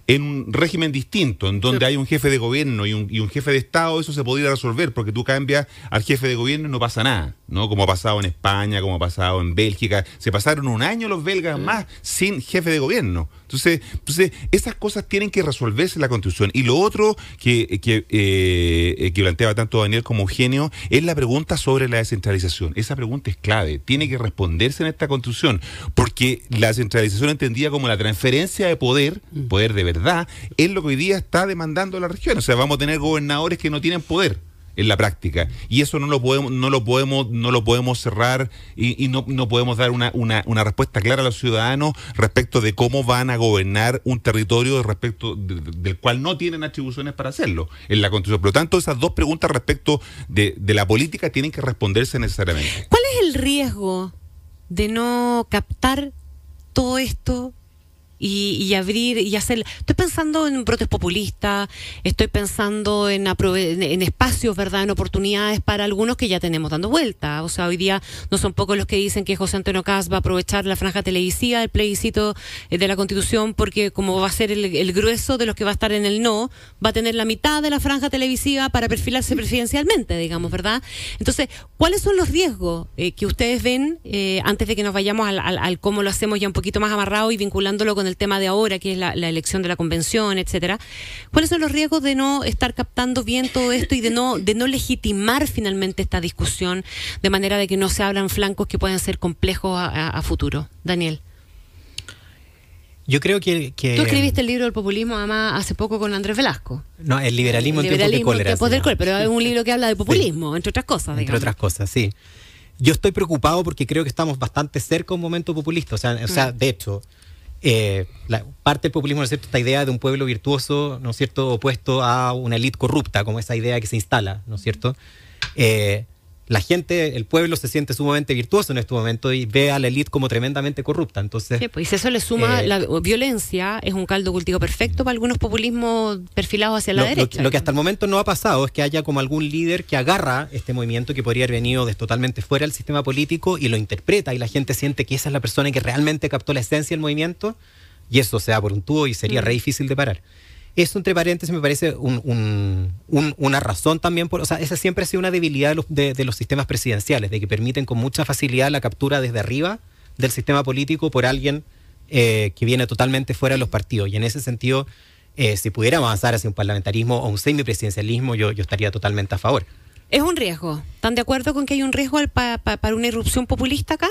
Speaker 6: en un régimen distinto, en donde hay un jefe de gobierno y un, y un, jefe de Estado, eso se podría resolver, porque tú cambias al jefe de gobierno y no pasa nada, ¿no? Como ha pasado en España, como ha pasado en Bélgica. Se pasaron un año los belgas más sin jefe de gobierno. Entonces, entonces, esas cosas tienen que resolverse en la Constitución. Y lo otro que, que, eh, que planteaba tanto Daniel como Eugenio es la pregunta sobre la descentralización. Esa pregunta es clave, tiene que responderse en esta Constitución, porque la descentralización entendida como la transferencia de poder, mm. poder de verdad, es lo que hoy día está demandando la región. O sea, vamos a tener gobernadores que no tienen poder en la práctica. Y eso no lo podemos, no lo podemos, no lo podemos cerrar y, no, no, podemos dar una, una, una, respuesta clara a los ciudadanos respecto de cómo van a gobernar un territorio respecto del cual no tienen atribuciones para hacerlo en la Constitución. Por lo tanto, esas dos preguntas respecto de, de la política tienen que responderse necesariamente.
Speaker 2: ¿Cuál es el riesgo de no captar todo esto y, abrir y hacer. Estoy pensando en un protest populista, estoy pensando en, en, espacios, ¿verdad? En oportunidades para algunos que ya tenemos dando vuelta. O sea, hoy día no son pocos los que dicen que José Antonio Caz va a aprovechar la franja televisiva del plebiscito eh, de la Constitución porque, como va a ser el, grueso de los que va a estar en el no, va a tener la mitad de la franja televisiva para perfilarse presidencialmente, digamos, ¿verdad? Entonces, ¿cuáles son los riesgos eh, que ustedes ven eh, antes de que nos vayamos al, cómo lo hacemos ya un poquito más amarrado y vinculándolo con el tema de ahora, que es la, elección de la convención, etcétera, ¿cuáles son los riesgos de no estar captando bien todo esto y de no, de no legitimar finalmente esta discusión de manera de que no se abran flancos que puedan ser complejos a, futuro? Daniel.
Speaker 3: Yo creo que,
Speaker 2: Tú escribiste el libro del populismo, además, hace poco con Andrés Velasco.
Speaker 3: No, el liberalismo, en tiempos de cólera.
Speaker 2: pero es un libro que habla de populismo, entre otras cosas.
Speaker 3: Entre otras cosas, sí. Yo estoy preocupado porque creo que estamos bastante cerca de un momento populista. O sea, o sea mm. de hecho, eh, la, parte del populismo, ¿no es cierto?, esta idea de un pueblo virtuoso, ¿no es cierto?, opuesto a una élite corrupta, como esa idea que se instala, ¿no es cierto? Eh, la gente, el pueblo se siente sumamente virtuoso en este momento y ve a la élite como tremendamente corrupta. Entonces,
Speaker 2: sí, pues si eso le suma eh, la violencia, es un caldo cultivo perfecto para algunos populismos perfilados hacia la derecha.
Speaker 3: Lo, que hasta el momento no ha pasado es que haya como algún líder que agarra este movimiento que podría haber venido de totalmente fuera del sistema político y lo interpreta y la gente siente que esa es la persona que realmente captó la esencia del movimiento y eso se da por un tubo y sería mm. re difícil de parar. Eso, entre paréntesis, me parece una razón también, por, o sea, esa siempre ha sido una debilidad de los, sistemas presidenciales, de que permiten con mucha facilidad la captura desde arriba del sistema político por alguien eh, que viene totalmente fuera de los partidos. Y en ese sentido, eh, si pudiéramos avanzar hacia un parlamentarismo o un semipresidencialismo, yo, yo estaría totalmente a favor.
Speaker 2: ¿Es un riesgo? ¿Están de acuerdo con que hay un riesgo para una irrupción populista acá?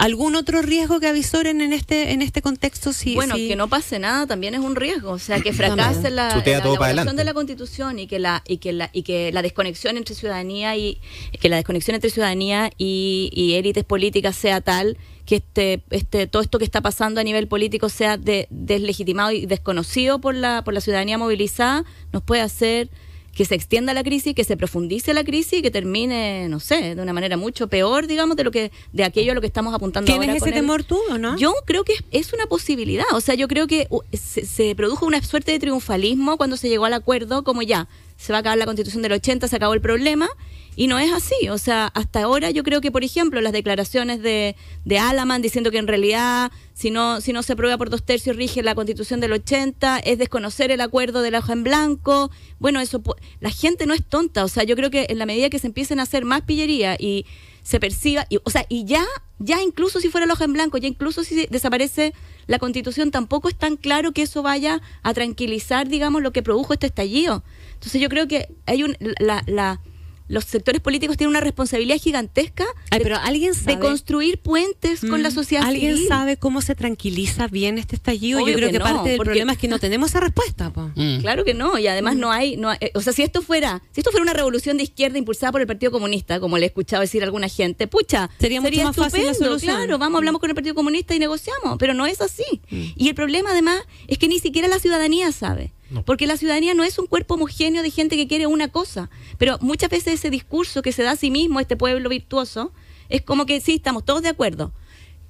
Speaker 2: ¿Algún otro riesgo que avisoren en este en este contexto? Si,
Speaker 4: bueno,
Speaker 2: si-
Speaker 4: que no pase nada también es un riesgo, o sea, que fracase la, la elaboración de la Constitución y que la y que la y que la desconexión entre ciudadanía y que la desconexión entre ciudadanía y, y élites políticas sea tal que este este todo esto que está pasando a nivel político sea de- deslegitimado y desconocido por la por la ciudadanía movilizada, nos puede hacer que se extienda la crisis, que se profundice la crisis y que termine, no sé, de una manera mucho peor, digamos, de lo que de aquello a lo que estamos apuntando
Speaker 2: ¿Tienes
Speaker 4: ahora
Speaker 2: ese
Speaker 4: con el-
Speaker 2: temor tú o no?
Speaker 4: yo creo que es, es una posibilidad. O sea, yo creo que uh, se, se produjo una suerte de triunfalismo cuando se llegó al acuerdo, como ya, se va a acabar la constitución del 80, se acabó el problema, y no es así. O sea, hasta ahora yo creo que, por ejemplo, las declaraciones de, de Alaman diciendo que en realidad, si no, si no se aprueba por dos tercios, rige la constitución del 80, es desconocer el acuerdo de la hoja en blanco. Bueno, eso, la gente no es tonta. O sea, yo creo que en la medida que se empiecen a hacer más pillería y se perciba, y, o sea, y ya, ya incluso si fuera la hoja en blanco, ya incluso si desaparece la constitución, tampoco es tan claro que eso vaya a tranquilizar, digamos, lo que produjo este estallido. Entonces yo creo que hay un, la, la- los sectores políticos tienen una responsabilidad gigantesca
Speaker 2: Ay,
Speaker 4: de,
Speaker 2: pero alguien
Speaker 4: de
Speaker 2: sabe.
Speaker 4: construir puentes con
Speaker 2: Mm,
Speaker 4: la sociedad
Speaker 2: ¿Alguien
Speaker 4: civil.
Speaker 2: sabe cómo se tranquiliza bien este estallido?
Speaker 4: Obvio
Speaker 2: Yo creo
Speaker 4: que
Speaker 2: que,
Speaker 4: no,
Speaker 2: parte del
Speaker 4: porque-
Speaker 2: problema es que no tenemos esa respuesta.
Speaker 5: Mm.
Speaker 4: Claro que no, y además no hay, no hay- eh, o sea, si esto fuera, si esto fuera una revolución de izquierda impulsada por el Partido Comunista, como le he escuchado decir a alguna gente, pucha,
Speaker 2: Sería mucho más fácil la
Speaker 4: estupendo,
Speaker 2: solución.
Speaker 4: Claro, vamos, hablamos con el Partido Comunista y negociamos, pero no es así.
Speaker 2: Mm.
Speaker 4: Y el problema además es que ni siquiera la ciudadanía sabe. Porque la ciudadanía no es un cuerpo homogéneo de gente que quiere una cosa, pero muchas veces ese discurso que se da a sí mismo, este pueblo virtuoso, es como que sí, estamos todos de acuerdo,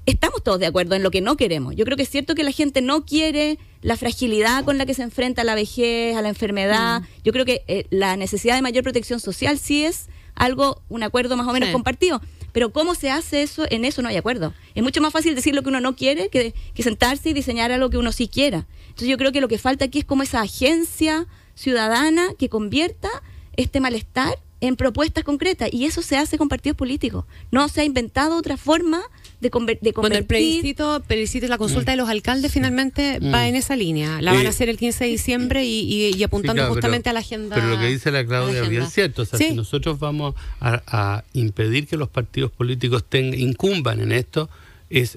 Speaker 4: estamos todos de acuerdo en lo que no queremos. Yo creo que es cierto que la gente no quiere la fragilidad con la que se enfrenta a la vejez, a la enfermedad. Yo creo que eh, la necesidad de mayor protección social sí es algo, un acuerdo más o menos
Speaker 2: Sí.
Speaker 4: compartido. Pero cómo se hace eso, en eso no hay acuerdo. Es mucho más fácil decir lo que uno no quiere que, que sentarse y diseñar algo que uno sí quiera. Entonces yo creo que lo que falta aquí es como esa agencia ciudadana que convierta este malestar en propuestas concretas. Y eso se hace con partidos políticos. No se ha inventado otra forma de, conver- de
Speaker 2: Bueno, el
Speaker 4: convertir...
Speaker 2: plebiscito, plebiscito la consulta de los alcaldes finalmente va en esa línea. La van
Speaker 6: Eh,
Speaker 2: a hacer el 15 de diciembre y, y- y apuntando
Speaker 5: Sí, claro,
Speaker 2: justamente
Speaker 5: pero-
Speaker 2: a la agenda.
Speaker 5: Pero lo que dice la Claudia es bien cierto. O sea,
Speaker 2: Sí.
Speaker 5: si nosotros vamos a, a impedir que los partidos políticos ten- incumban en esto, es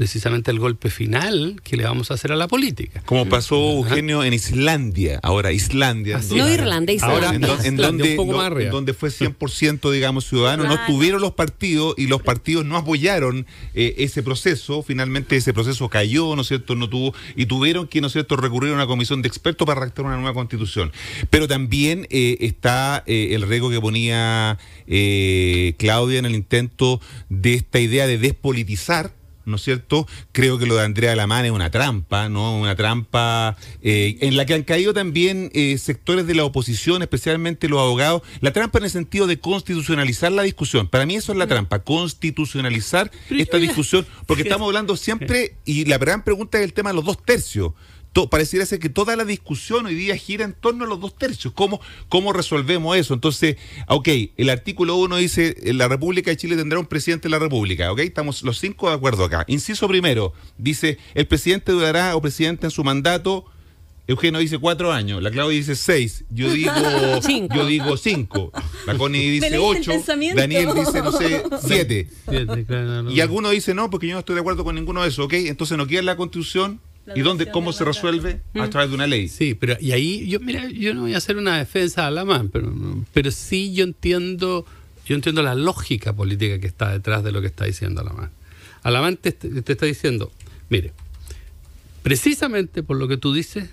Speaker 5: precisamente el golpe final que le vamos a hacer a la política.
Speaker 6: Como pasó Eugenio en Islandia, ahora Islandia.
Speaker 5: Así
Speaker 2: No. Irlanda, Islandia.
Speaker 5: Ahora,
Speaker 6: en, do- en
Speaker 5: Islandia,
Speaker 6: donde,
Speaker 5: un poco
Speaker 6: no-
Speaker 5: más arriba.
Speaker 6: en donde fue 100% digamos ciudadano, no tuvieron los partidos y los partidos no apoyaron eh, ese proceso, finalmente ese proceso cayó, ¿no es cierto? No tuvo y tuvieron que, ¿no es cierto?, recurrir a una comisión de expertos para redactar una nueva constitución. Pero también eh, está eh, el riesgo que ponía eh, Claudia en el intento de esta idea de despolitizar ¿no es cierto? Creo que lo de Andrea Lamán es una trampa, ¿no? Una trampa eh, en la que han caído también eh, sectores de la oposición, especialmente los abogados. La trampa en el sentido de constitucionalizar la discusión. Para mí eso es la trampa, constitucionalizar esta discusión, porque estamos hablando siempre, y la gran pregunta es el tema de los dos tercios. To- pareciera ser que toda la discusión hoy día gira en torno a los dos tercios. ¿Cómo, cómo resolvemos eso? Entonces, ok, el artículo 1 dice, eh, la República de Chile tendrá un presidente de la República, ok, estamos los cinco de acuerdo acá. Inciso primero, dice, el presidente durará o presidente en su mandato, Eugenio dice cuatro años, la Claudia dice seis, yo digo
Speaker 2: Cinco.
Speaker 6: yo digo cinco, la Connie dice ocho. Daniel dice, no sé, siete.
Speaker 5: Fíjate, claro, no, no.
Speaker 6: Y alguno dice no, porque yo no estoy de acuerdo con ninguno de esos, ¿ok? Entonces no quiere la constitución. ¿Y dónde, cómo se resuelve? A través de una ley.
Speaker 5: Sí, pero y ahí yo mira, yo no voy a hacer una defensa a la man, pero pero sí yo entiendo yo entiendo la lógica política que está detrás de lo que está diciendo Alamán. Alamán te, te está diciendo, mire, precisamente por lo que tú dices,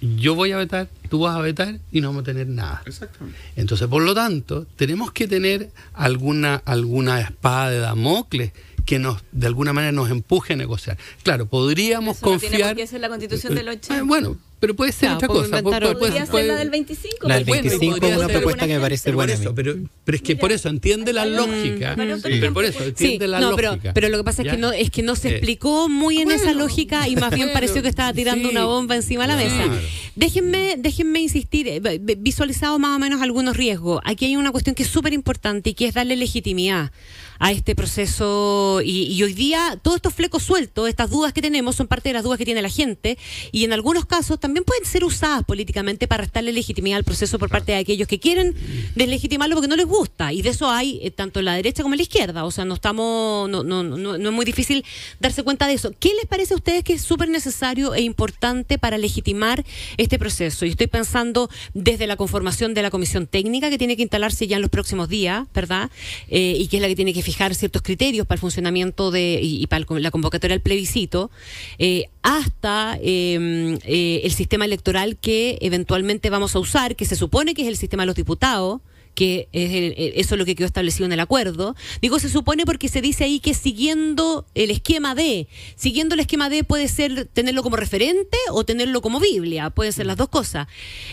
Speaker 5: yo voy a vetar, tú vas a vetar y no vamos a tener nada.
Speaker 6: Exactamente.
Speaker 5: Entonces, por lo tanto, tenemos que tener alguna, alguna espada de Damocles que nos, de alguna manera nos empuje a negociar. Claro, podríamos
Speaker 4: Eso no tiene
Speaker 5: confiar.
Speaker 4: por qué ser la constitución del
Speaker 5: Eh,
Speaker 4: 80.
Speaker 5: bueno, pero puede ser
Speaker 2: Claro,
Speaker 5: otra cosa. puede-
Speaker 4: Podría
Speaker 5: puede-
Speaker 4: ser la del 25.
Speaker 3: La del
Speaker 4: por ejemplo,
Speaker 3: 25
Speaker 5: podría
Speaker 3: es una propuesta que me parece
Speaker 5: Pero por
Speaker 3: buena.
Speaker 5: eso, pero, pero es que por eso entiende la lógica.
Speaker 4: pero, por
Speaker 5: pero por eso entiende
Speaker 2: Sí,
Speaker 5: la
Speaker 2: no, pero,
Speaker 5: lógica.
Speaker 2: pero lo que pasa es que no es que no se
Speaker 5: Eh,
Speaker 2: explicó muy en esa
Speaker 5: bueno,
Speaker 2: lógica y más bien pareció que estaba tirando
Speaker 5: sí,
Speaker 2: una bomba encima de la mesa.
Speaker 5: claro.
Speaker 2: Déjenme, déjenme insistir, eh, vi- vi- visualizado más o menos algunos riesgos. Aquí hay una cuestión que es súper importante y que es darle legitimidad a este proceso. Y, hoy día, todos estos flecos sueltos, estas dudas que tenemos, son parte de las dudas que tiene la gente. Y en algunos casos también pueden ser usadas políticamente para restarle legitimidad al proceso por parte de aquellos que quieren deslegitimarlo porque no les gusta. Y de eso hay eh, tanto la derecha como en la izquierda. O sea, no estamos, no, no, no, no es muy difícil darse cuenta de eso. ¿Qué les parece a ustedes que es súper necesario e importante para legitimar este proceso? Y estoy pensando desde la conformación de la comisión técnica que tiene que instalarse ya en los próximos días, ¿verdad? Eh, y que es la que tiene que fijar ciertos criterios para el funcionamiento de y, para el- la convocatoria del plebiscito, eh, hasta eh, eh, el sistema electoral que eventualmente vamos a usar, que se supone que es el sistema de los diputados que es el- eso es lo que quedó establecido en el acuerdo. Digo, se supone porque se dice ahí que siguiendo el esquema D, siguiendo el esquema D puede ser tenerlo como referente o tenerlo como Biblia, pueden ser las dos cosas.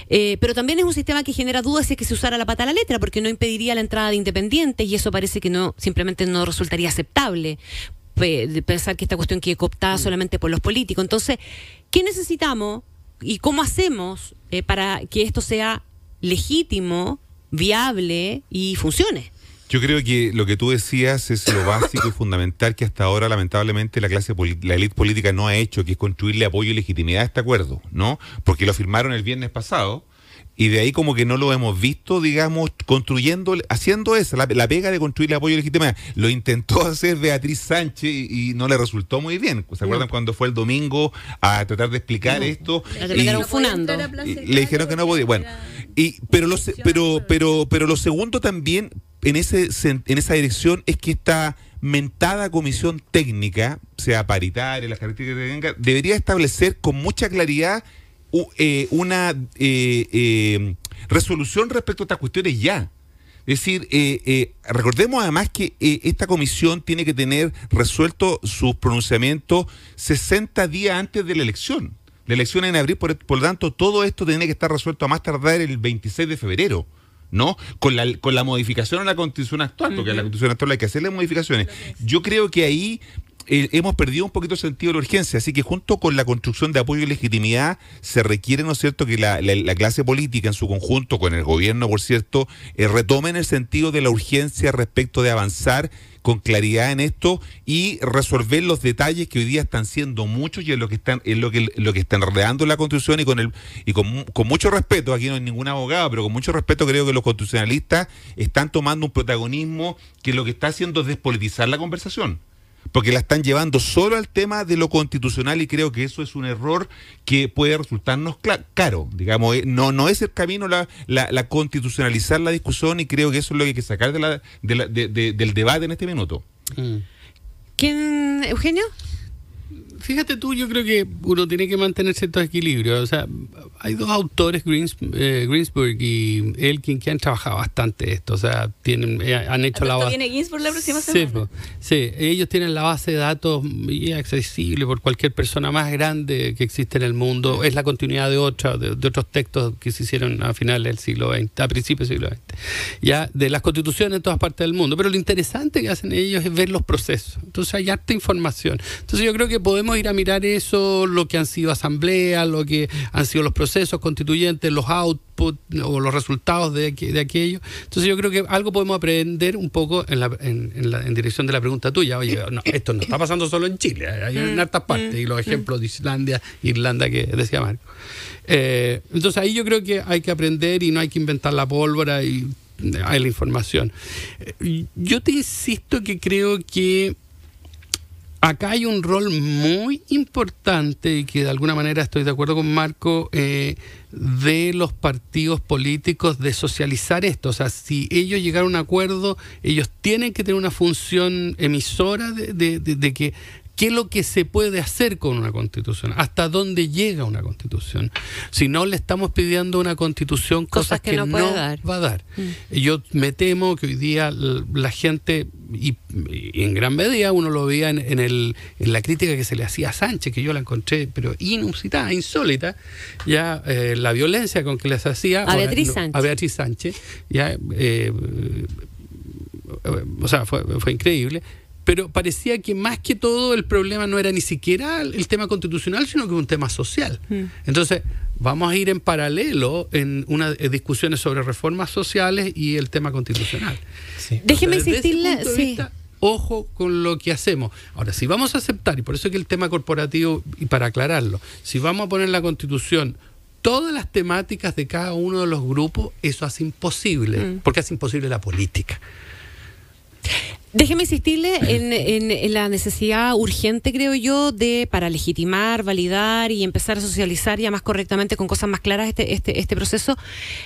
Speaker 2: Eh, pero también es un sistema que genera dudas si es que se usara la pata a la letra, porque no impediría la entrada de independientes y eso parece que no simplemente no resultaría aceptable pensar que esta cuestión quede cooptada solamente por los políticos. Entonces, ¿qué necesitamos y cómo hacemos eh, para que esto sea legítimo, viable y funcione?
Speaker 6: Yo creo que lo que tú decías es lo básico y fundamental que hasta ahora lamentablemente la clase la élite política no ha hecho, que es construirle apoyo y legitimidad a este acuerdo, ¿no? Porque lo firmaron el viernes pasado y de ahí como que no lo hemos visto, digamos, construyendo, haciendo esa, la, la pega de construirle apoyo y legitimidad. Lo intentó hacer Beatriz Sánchez y, y no le resultó muy bien. ¿Se acuerdan cuando fue el domingo a tratar de explicar esto?
Speaker 2: La
Speaker 6: Y-
Speaker 2: terminaron funando.
Speaker 6: y le dijeron que no podía. Bueno, y, pero, lo, pero, pero, pero lo segundo también en, ese, en esa dirección es que esta mentada comisión técnica, sea paritaria, las características que tenga, debería establecer con mucha claridad eh, una eh, eh, resolución respecto a estas cuestiones ya. Es decir, eh, eh, recordemos además que eh, esta comisión tiene que tener resuelto sus pronunciamientos 60 días antes de la elección. La elección es en abril, por, por lo tanto, todo esto tiene que estar resuelto a más tardar el 26 de febrero. ¿No? Con la, con la modificación a la constitución actual, porque a la constitución actual hay que hacerle modificaciones. Yo creo que ahí hemos perdido un poquito el sentido de la urgencia, así que junto con la construcción de apoyo y legitimidad se requiere, ¿no es cierto?, que la, la- la clase política en su conjunto, con el gobierno, por cierto, eh, retomen el sentido de la urgencia respecto de avanzar con claridad en esto y resolver los detalles que hoy día están siendo muchos y en lo que están en lo que lo que están enredando la constitución y con el y con, con mucho respeto aquí no hay ningún abogado pero con mucho respeto creo que los constitucionalistas están tomando un protagonismo que lo que está haciendo es despolitizar la conversación porque la están llevando solo al tema de lo constitucional y creo que eso es un error que puede resultarnos caro. Digamos, eh, no, no es el camino la, la, la constitucionalizar la discusión y creo que eso es lo que hay que sacar de la, de la- de- de- del debate en este minuto.
Speaker 5: Mm.
Speaker 2: ¿Quién, Eugenio?
Speaker 5: Fíjate tú, yo creo que uno tiene que mantener cierto equilibrio. O sea, hay dos autores, Greens, eh, Greensburg y Elkin, que han trabajado bastante esto. O sea, tienen, eh, han hecho la
Speaker 4: ¿Esto
Speaker 5: base.
Speaker 4: viene Ginsburg la próxima
Speaker 5: Sí,
Speaker 4: semana?
Speaker 5: po. sí, ellos tienen la base de datos y es accesible por cualquier persona más grande que existe en el mundo. Es la continuidad de, otra, de, de otros textos que se hicieron a finales del siglo XX, a principios del siglo XX. Ya, de las constituciones en todas partes del mundo. Pero lo interesante que hacen ellos es ver los procesos. Entonces hay harta información. Entonces yo creo que podemos ir a mirar eso, lo que han sido asambleas, lo que han sido los procesos constituyentes, los outputs o los resultados de, de aquello. Entonces yo creo que algo podemos aprender un poco en, la, en, en la- en dirección de la pregunta tuya. Oye, no, esto no está pasando solo en Chile, hay en hartas partes. Y los ejemplos de Islandia, Irlanda que decía Marco. Eh, entonces ahí yo creo que hay que aprender y no hay que inventar la pólvora y hay la información. Eh, Yo te insisto que creo que acá hay un rol muy importante y que de alguna manera estoy de acuerdo con Marco eh, de los partidos políticos de socializar esto. O sea, si ellos llegaron a un acuerdo, ellos tienen que tener una función emisora de, de- de- de que qué es lo que se puede hacer con una constitución, hasta dónde llega una constitución. Si no le estamos pidiendo una constitución cosas,
Speaker 2: Cosas que
Speaker 5: que,
Speaker 2: no
Speaker 5: no,
Speaker 2: puede dar.
Speaker 5: va a dar. Y Yo me temo que hoy día la gente, y, y en gran medida uno lo veía en, en el, en la crítica que se le hacía a Sánchez, que yo la encontré, pero inusitada, insólita, ya eh, la violencia con que les hacía
Speaker 2: A Beatriz
Speaker 5: no,
Speaker 2: Sánchez.
Speaker 5: a Beatriz Sánchez, ya, eh, o sea, fue, fue increíble. Pero parecía que más que todo el problema no era ni siquiera el tema constitucional, sino que un tema social. Entonces, vamos a ir en paralelo en unas discusiones sobre reformas sociales y el tema constitucional.
Speaker 3: Sí.
Speaker 2: Déjeme insistirle, sí.
Speaker 5: vista, ojo con lo que hacemos. Ahora, si vamos a aceptar, y por eso que el tema corporativo, y para aclararlo, si vamos a poner en la Constitución todas las temáticas de cada uno de los grupos, eso hace imposible,
Speaker 2: Mm.
Speaker 5: porque hace imposible la política.
Speaker 2: Déjeme insistirle en, en- en la necesidad urgente, creo yo, de para legitimar, validar y empezar a socializar ya más correctamente con cosas más claras este, este, este proceso.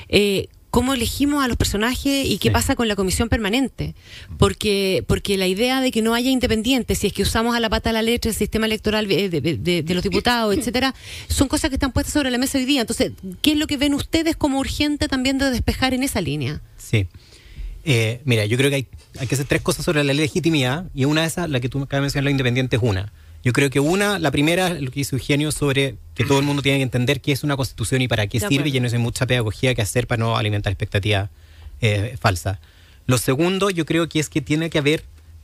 Speaker 2: eh, cómo elegimos a los personajes y qué pasa con la comisión permanente. Porque, porque la idea de que no haya independientes, si es que usamos a la pata de la letra el sistema electoral eh, de, de- de- de los diputados, etcétera, son cosas que están puestas sobre la mesa hoy día. Entonces, ¿qué es lo que ven ustedes como urgente también de despejar en esa línea?
Speaker 3: Sí. Eh, mira, yo creo que hay, hay que hacer tres cosas sobre la legitimidad y una de esas, la que tú acabas de mencionar, la independiente, es una. Yo creo que una, la primera, lo que dice Eugenio sobre que todo el mundo tiene que entender qué es una constitución y para qué
Speaker 2: De
Speaker 3: sirve
Speaker 2: acuerdo.
Speaker 3: y no hay mucha pedagogía que hacer para no alimentar expectativas eh, falsas. Lo segundo, yo creo que es que tiene que haber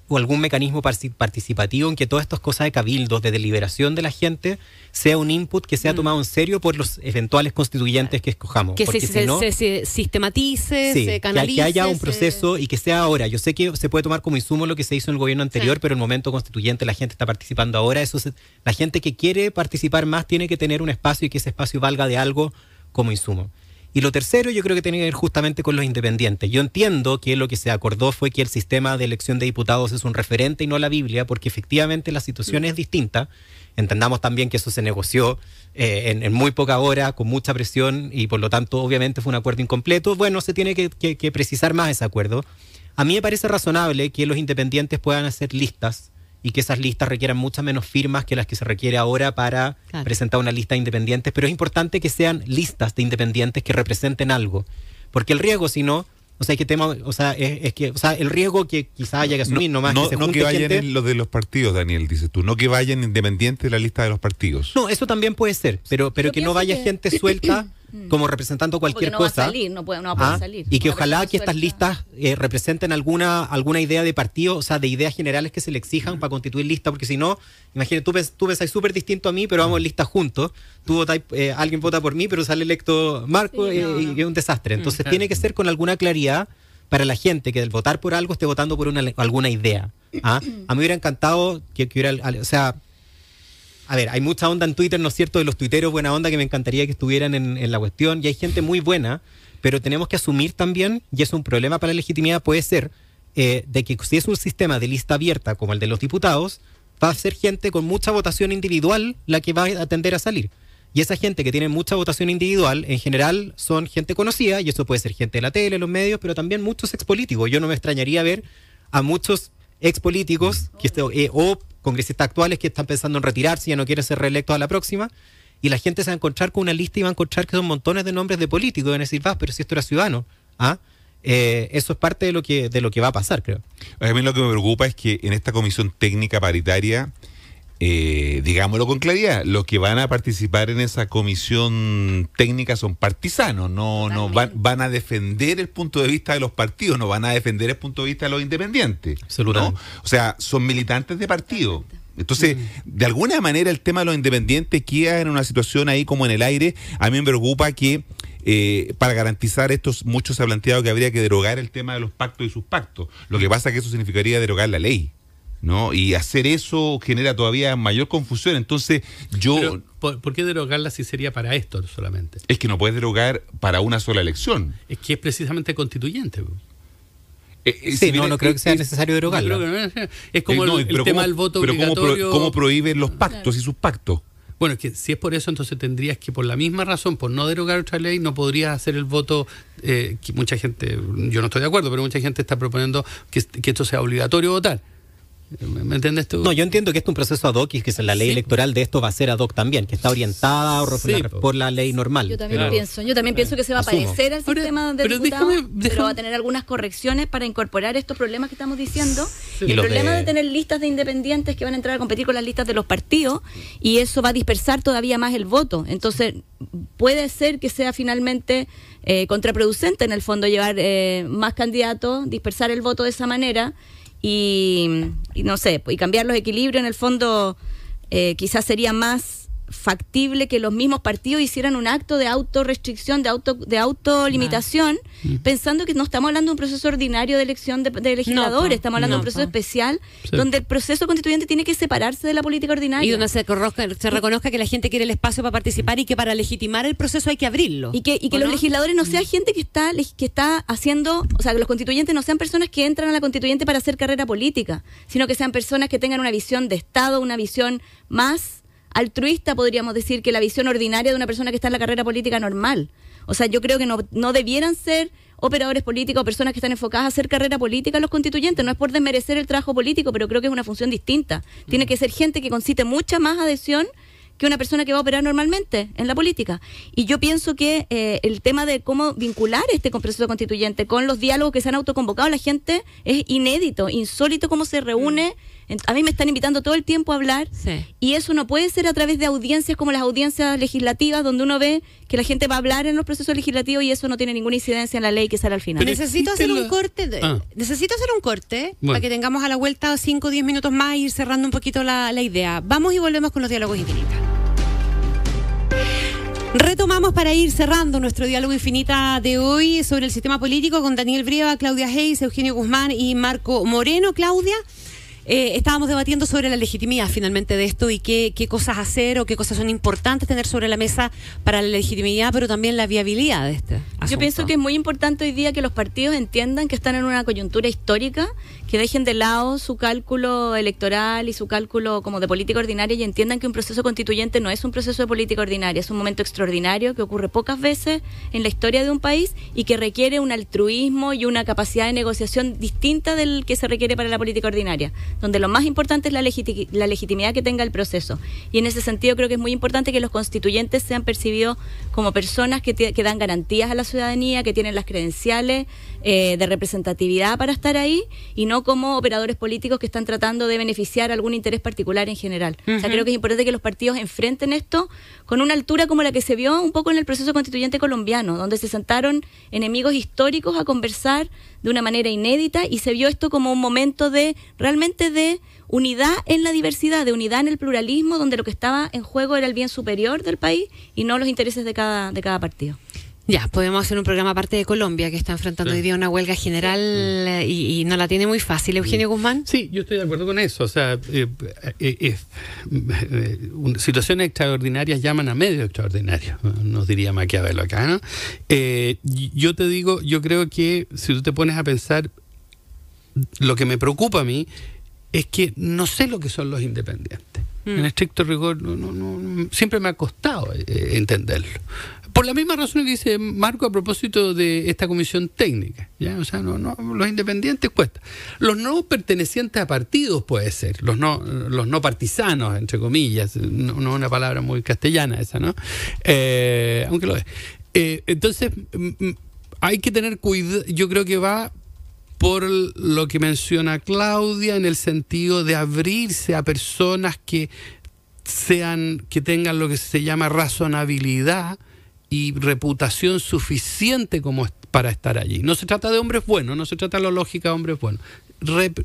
Speaker 3: o algún mecanismo participativo en que todas estas cosas de cabildos, de deliberación de la gente, sea un input que sea tomado en serio por los eventuales constituyentes que escojamos.
Speaker 2: Mm. Que se,
Speaker 3: Porque
Speaker 2: se-
Speaker 3: si no-
Speaker 2: se- se sistematice,
Speaker 3: Sí,
Speaker 2: se canalice.
Speaker 3: que haya un proceso y que sea ahora. Yo sé que se puede tomar como insumo lo que se hizo en el gobierno anterior,
Speaker 2: Sí.
Speaker 3: pero en el momento constituyente la gente está participando ahora. Eso la gente que quiere participar más tiene que tener un espacio y que ese espacio valga de algo como insumo. Y lo tercero yo creo que tiene que ver justamente con los independientes. Yo entiendo que lo que se acordó fue que el sistema de elección de diputados es un referente y no la Biblia, porque efectivamente la situación es distinta. Entendamos también que eso se negoció eh, en, muy poca hora, con mucha presión, y por lo tanto obviamente fue un acuerdo incompleto. Bueno, se tiene que- que precisar más ese acuerdo. A mí me parece razonable que los independientes puedan hacer listas y que esas listas requieran muchas menos firmas que las que se requiere ahora para
Speaker 2: Claro.
Speaker 3: presentar una lista de independientes, pero es importante que sean listas de independientes que representen algo, porque el riesgo, si no, o sea, que tema, o sea, es, es que, o sea, el riesgo que quizás haya que asumir nomás
Speaker 6: no,
Speaker 3: que se
Speaker 6: no que vayan
Speaker 3: gente-
Speaker 6: en los de los partidos, Daniel, dices tú. No que vayan independientes de la lista de los partidos.
Speaker 3: No, eso también puede ser, pero, pero
Speaker 4: Yo
Speaker 3: que no vaya
Speaker 4: que-
Speaker 3: gente suelta como representando cualquier
Speaker 4: no va a
Speaker 3: cosa.
Speaker 4: salir, no puede- no va a poder
Speaker 3: Ah,
Speaker 4: salir.
Speaker 3: Y que ojalá que estas listas eh, representen alguna, alguna idea de partido, o sea, de ideas generales que se le exijan para constituir lista, porque si no, imagínate, tú, tú pensás súper distinto a mí, pero vamos en lista juntos. Tú votas, eh, alguien vota por mí, pero sale electo Marco
Speaker 4: Sí,
Speaker 3: eh,
Speaker 4: no,
Speaker 3: y es un desastre. Entonces
Speaker 5: claro.
Speaker 3: tiene que ser con alguna claridad para la gente que del votar por algo esté votando por una, alguna idea. ¿ah? A mí me hubiera encantado que, que hubiera, o sea, a ver, hay mucha onda en Twitter, ¿no es cierto?, de los tuiteros buena onda que me encantaría que estuvieran en, la cuestión. Y hay gente muy buena, pero tenemos que asumir también, y es un problema para la legitimidad, puede ser, eh, de que si es un sistema de lista abierta como el de los diputados, va a ser gente con mucha votación individual la que va a tender a salir. Y esa gente que tiene mucha votación individual, en general, son gente conocida, y eso puede ser gente de la tele, los medios, pero también muchos expolíticos. Yo no me extrañaría ver a muchos expolíticos que este- eh, o congresistas actuales que están pensando en retirarse y ya no quieren ser reelectos a la próxima. Y la gente se va a encontrar con una lista y va a encontrar que son montones de nombres de políticos. Van a decir, va, pero si esto era ciudadano. ¿Ah? Eh, eso es parte de lo que de lo que va a pasar, creo.
Speaker 6: A mí lo que me preocupa es que en esta comisión técnica paritaria, eh, digámoslo con claridad, los que van a participar en esa comisión técnica son partisanos, no, no van, van a defender el punto de vista de los partidos, no van a defender el punto de vista de los independientes.
Speaker 3: Absolutamente.
Speaker 6: ¿no? O sea, son militantes de partido. Entonces, de alguna manera el tema de los independientes queda en una situación ahí como en el aire. A mí me preocupa que eh, para garantizar esto, muchos se ha planteado que habría que derogar el tema de los pactos y sus pactos. Lo que pasa es que eso significaría derogar la ley. ¿No? Y hacer eso genera todavía mayor confusión. Entonces, yo...
Speaker 5: Pero, ¿por, por qué derogarla si sería para esto solamente?
Speaker 6: es que no puedes derogar para una sola elección.
Speaker 5: Es que es precisamente constituyente.
Speaker 6: Eh, eh,
Speaker 3: Sí,
Speaker 6: si
Speaker 3: no,
Speaker 6: viene-
Speaker 3: no creo que sea
Speaker 6: es-
Speaker 3: necesario derogarla.
Speaker 5: que es- como
Speaker 6: eh, no,
Speaker 5: el, tema
Speaker 6: ¿cómo-
Speaker 5: del voto
Speaker 6: pero ¿cómo, pro-
Speaker 5: obligatorio.
Speaker 6: cómo prohíben los pactos y sus pactos?
Speaker 5: Bueno, es que si es por eso, entonces tendrías que, por la misma razón, por no derogar otra ley, no podrías hacer el voto, eh, que mucha gente, yo no estoy de acuerdo, pero mucha gente está proponiendo que, que esto sea obligatorio votar. ¿Me, me entiendes tú?
Speaker 3: No, yo entiendo que esto es un proceso ad hoc y que la ley
Speaker 5: Sí.
Speaker 3: electoral de esto va a ser ad hoc también, que está orientada por,
Speaker 5: Sí,
Speaker 3: la,
Speaker 5: po.
Speaker 3: por la ley normal.
Speaker 4: Yo también
Speaker 5: Claro.
Speaker 4: pienso, yo también pienso que se va a
Speaker 3: Asumo.
Speaker 4: parecer al sistema de
Speaker 5: pero
Speaker 4: diputados,
Speaker 5: déjame-
Speaker 4: pero va a tener algunas correcciones para incorporar estos problemas que estamos diciendo.
Speaker 3: Y
Speaker 4: Y el problema
Speaker 3: de-
Speaker 4: de... tener listas de independientes que van a entrar a competir con las listas de los partidos y eso va a dispersar todavía más el voto. Entonces, puede ser que sea finalmente eh, contraproducente en el fondo llevar eh, más candidatos, dispersar el voto de esa manera y, y no sé, y cambiar los equilibrios en el fondo eh, quizás sería más factible que los mismos partidos hicieran un acto de autorrestricción, de auto de autolimitación,
Speaker 5: Mm.
Speaker 4: pensando que no estamos hablando de un proceso ordinario de elección de, de legisladores, estamos hablando
Speaker 2: no,
Speaker 4: de un proceso especial
Speaker 5: Sí.
Speaker 4: donde el proceso constituyente tiene que separarse de la política ordinaria.
Speaker 2: Y donde se, se reconozca que la gente quiere el espacio para participar y que para legitimar el proceso hay que abrirlo.
Speaker 4: Y que, y que
Speaker 2: ¿O
Speaker 4: los legisladores no sean gente que está, que está haciendo, o sea, que los constituyentes no sean personas que entran a la constituyente para hacer carrera política, sino que sean personas que tengan una visión de Estado, una visión más altruista, podríamos decir, que la visión ordinaria de una persona que está en la carrera política normal. O sea, yo creo que no, no debieran ser operadores políticos o personas que están enfocadas a hacer carrera política los constituyentes. No es por desmerecer el trabajo político, pero creo que es una función distinta. Tiene que ser gente que concite mucha más adhesión que una persona que va a operar normalmente en la política. Y yo pienso que eh, el tema de cómo vincular este proceso constituyente con los diálogos que se han autoconvocado la gente es inédito, insólito cómo se reúne. A mí me están invitando todo el tiempo a hablar
Speaker 2: Sí.
Speaker 4: y eso no puede ser a través de audiencias como las audiencias legislativas donde uno ve que la gente va a hablar en los procesos legislativos y eso no tiene ninguna incidencia en la ley que sale al final.
Speaker 5: Pero
Speaker 2: necesito hacer un corte. de-
Speaker 5: Ah.
Speaker 2: Necesito hacer un corte
Speaker 5: Bueno.
Speaker 2: para que tengamos a la vuelta 5 o 10 minutos más e ir cerrando un poquito la, la idea. Vamos y volvemos con los diálogos infinitos. Retomamos para ir cerrando nuestro diálogo infinita de hoy sobre el sistema político con Daniel Brieva, Claudia Hayes, Eugenio Guzmán y Marco Moreno. Claudia, eh, estábamos debatiendo sobre la legitimidad finalmente de esto y qué, qué cosas hacer o qué cosas son importantes tener sobre la mesa para la legitimidad, pero también la viabilidad de este.
Speaker 4: Yo
Speaker 2: asunto.
Speaker 4: pienso que es muy importante hoy día que los partidos entiendan que están en una coyuntura histórica, que dejen de lado su cálculo electoral y su cálculo como de política ordinaria y entiendan que un proceso constituyente no es un proceso de política ordinaria, es un momento extraordinario que ocurre pocas veces en la historia de un país y que requiere un altruismo y una capacidad de negociación distinta del que se requiere para la política ordinaria, donde lo más importante es la, legiti- la legitimidad que tenga el proceso. Y en ese sentido creo que es muy importante que los constituyentes sean percibidos como personas que dan garantías a la ciudadanía, que tienen las credenciales eh, de representatividad para estar ahí y no como operadores políticos que están tratando de beneficiar algún interés particular en general. O sea, creo que es importante que los partidos enfrenten esto con una altura como la que se vio un poco en el proceso constituyente colombiano, donde se sentaron enemigos históricos a conversar de una manera inédita y se vio esto como un momento de realmente de unidad en la diversidad, de unidad en el pluralismo, donde lo que estaba en juego era el bien superior del país y no los intereses de cada, de cada partido.
Speaker 2: Ya, podemos hacer un programa aparte de Colombia, que está enfrentando
Speaker 5: Sí.
Speaker 2: hoy día una huelga general y, y no la tiene muy fácil. Eugenio Guzmán.
Speaker 5: Sí, yo estoy de acuerdo con eso. O sea, eh, eh, eh, situaciones extraordinarias llaman a medios extraordinarios, nos diría Maquiavelo acá, ¿no? Yo te digo, yo creo que si tú te pones a pensar, lo que me preocupa a mí es que no sé lo que son los independientes. En estricto rigor, no, no, no, siempre me ha costado entenderlo. Por la misma razón que dice Marco a propósito de esta comisión técnica. ¿ya? O sea, no, no, los independientes cuesta. Los no pertenecientes a partidos puede ser, los no, los no partisanos, entre comillas, no, es una palabra muy castellana esa, ¿no? Eh, aunque lo es. Eh, entonces, mm, mm, hay que tener cuidado, yo creo que va por lo que menciona Claudia en el sentido de abrirse a personas que sean que tengan lo que se llama razonabilidad y reputación suficiente como para estar allí. No se trata de hombres buenos, no se trata de la lógica de hombres buenos.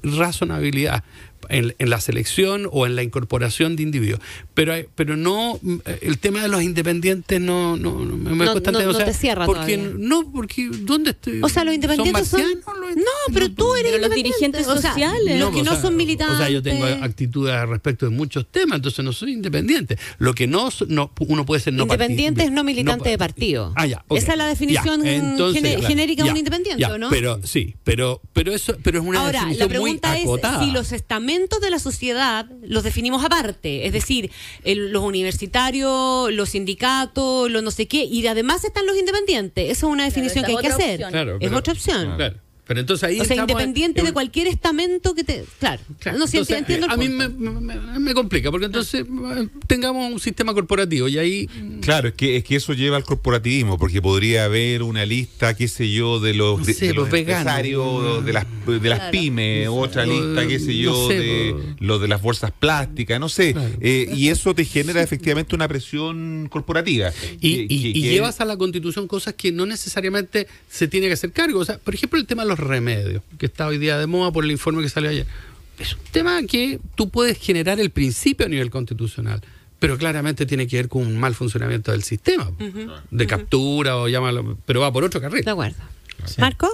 Speaker 5: Razonabilidad en, en la selección o en la incorporación de individuos. Pero, hay- pero no, mm, el tema de los independientes no, no, no me
Speaker 2: No-
Speaker 5: cuesta
Speaker 2: no-
Speaker 5: entender.
Speaker 2: no te cierra
Speaker 5: porque,
Speaker 2: todavía.
Speaker 5: No, porque ¿dónde estoy?
Speaker 2: O sea, los independientes son.
Speaker 5: los-
Speaker 2: no, pero tú eres
Speaker 4: Pero los
Speaker 2: independiente.
Speaker 4: dirigentes
Speaker 2: O sea,
Speaker 4: sociales.
Speaker 2: los que
Speaker 5: o
Speaker 2: no
Speaker 5: sea,
Speaker 2: son militantes.
Speaker 5: O sea, yo tengo actitudes al respecto de muchos temas, entonces no soy independiente. Lo que no, no uno puede ser no
Speaker 2: Independiente es no militante de
Speaker 5: pa-
Speaker 2: partido.
Speaker 5: Ah, ya.
Speaker 2: Esa es la definición
Speaker 5: Ya, entonces,
Speaker 2: gene-
Speaker 5: claro,
Speaker 2: genérica de un independiente,
Speaker 5: ya,
Speaker 2: ¿o no?
Speaker 5: Pero sí, pero pero eso pero es una
Speaker 2: Ahora, la pregunta
Speaker 5: muy
Speaker 2: es si los estamentos de la sociedad los definimos aparte, es decir, el- los universitarios, los sindicatos, los no sé qué, y además están los independientes. Esa es una definición que hay que hacer.
Speaker 5: Claro,
Speaker 2: es
Speaker 5: pero-
Speaker 2: otra opción.
Speaker 5: Claro. Pero entonces ahí
Speaker 2: O sea, independiente
Speaker 5: en-
Speaker 2: de cualquier estamento que te... Claro,
Speaker 5: Claro,
Speaker 2: no sé,
Speaker 5: entonces,
Speaker 2: entiendo el
Speaker 5: a mí me, me- me complica porque entonces eh, tengamos un sistema corporativo y ahí
Speaker 6: Claro, es que, es que eso lleva al corporativismo, porque podría haber una lista, qué sé yo, de los,
Speaker 5: No
Speaker 6: de-
Speaker 5: sé,
Speaker 6: de
Speaker 5: los
Speaker 6: los empresarios, de las, de las
Speaker 4: Claro.
Speaker 6: pymes, otra lista, qué sé
Speaker 5: no
Speaker 6: yo,
Speaker 5: sé,
Speaker 6: de
Speaker 5: o-
Speaker 6: lo de las bolsas plásticas, no sé.
Speaker 5: Claro.
Speaker 6: Eh, y eso te genera efectivamente una presión corporativa.
Speaker 5: Y,
Speaker 6: Que-
Speaker 5: y-
Speaker 6: que-
Speaker 5: y
Speaker 6: que-
Speaker 5: llevas a la constitución cosas que no necesariamente se tiene que hacer cargo. O sea, por ejemplo, el tema de los remedios, que está hoy día de moda por el informe que salió ayer. Es un tema que tú puedes generar el principio a nivel constitucional, pero claramente tiene que ver con un mal funcionamiento del sistema, de captura o llámalo, pero va por otro carril.
Speaker 2: De acuerdo. ¿Marco?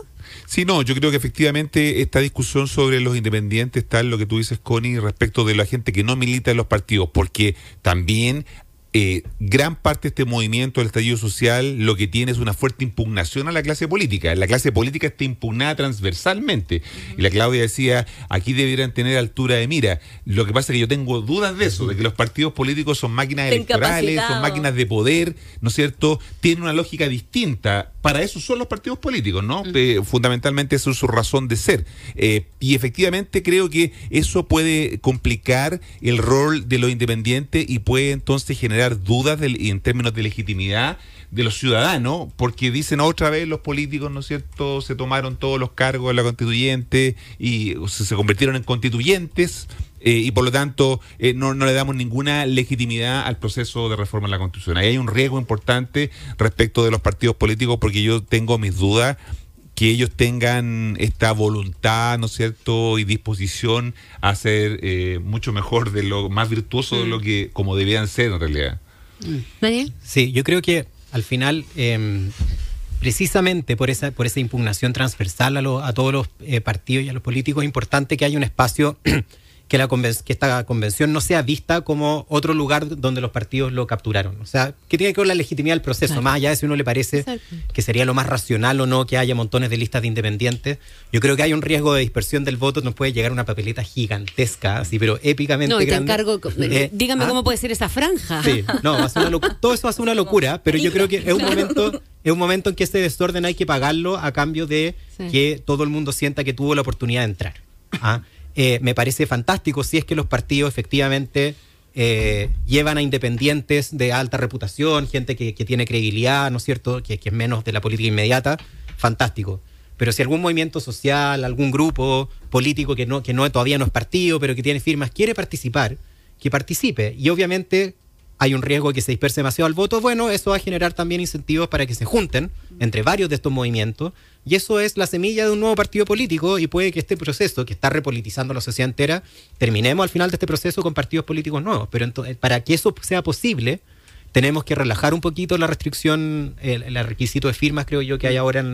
Speaker 6: Sí, no, yo creo que efectivamente esta discusión sobre los independientes está en lo que tú dices, Connie, respecto de la gente que no milita en los partidos, porque también eh, gran parte de este movimiento del estallido social lo que tiene es una fuerte impugnación a la clase política. La clase política está impugnada transversalmente. Y la Claudia decía, aquí deberían tener altura de mira. Lo que pasa es que yo tengo dudas de eso, de que los partidos políticos son máquinas electorales, son máquinas de poder, ¿no es cierto? Tienen una lógica distinta. Para eso son los partidos políticos, ¿no? Eh, fundamentalmente eso es su razón de ser. Eh, y efectivamente creo que eso puede complicar el rol de los independientes y puede entonces generar dudas en términos de legitimidad de los ciudadanos, porque dicen otra vez los políticos, ¿no es cierto?, se tomaron todos los cargos de la constituyente y se, convirtieron en constituyentes. Eh, y por lo tanto eh, no, no, le damos ninguna legitimidad al proceso de reforma de la Constitución. Ahí hay un riesgo importante respecto de los partidos políticos porque yo tengo mis dudas que ellos tengan esta voluntad, ¿no es cierto?, y disposición a ser eh, mucho mejor de lo más virtuoso de lo mm. que como debían ser en realidad.
Speaker 3: ¿Daniel? Sí, yo creo que al final, em, precisamente por esa, por esa impugnación transversal a, a todos los eh, partidos y a los políticos, es importante que haya un espacio que, la que esta convención no sea vista como otro lugar donde los partidos lo capturaron. O sea, que tiene que ver la legitimidad del proceso, más allá de si uno le parece que sería lo más racional o no que haya montones de listas de independientes. Yo creo que hay un riesgo de dispersión del voto, nos puede llegar una papeleta gigantesca, así, pero épicamente
Speaker 2: no, y
Speaker 3: te
Speaker 2: encargo, eh, dígame ¿ah? cómo puede ser esa franja.
Speaker 3: Sí, no, todo eso va a ser una locura, pero yo creo que es un momento es un momento en que ese desorden hay que pagarlo a cambio de que todo el mundo sienta que tuvo la oportunidad de entrar. ¿ah? Eh, me parece fantástico si es que los partidos efectivamente eh, llevan a independientes de alta reputación, gente que, tiene credibilidad, ¿no es cierto?, que, es menos de la política inmediata, fantástico. Pero si algún movimiento social, algún grupo político que no, que no todavía no es partido, pero que tiene firmas, quiere participar, que participe. Y obviamente hay un riesgo de que se disperse demasiado el voto, bueno, eso va a generar también incentivos para que se junten entre varios de estos movimientos y eso es la semilla de un nuevo partido político y puede que este proceso, que está repolitizando la sociedad entera, terminemos al final de este proceso con partidos políticos nuevos. Pero entonces, para que eso sea posible, tenemos que relajar un poquito la restricción, el, requisito de firmas, creo yo, que hay ahora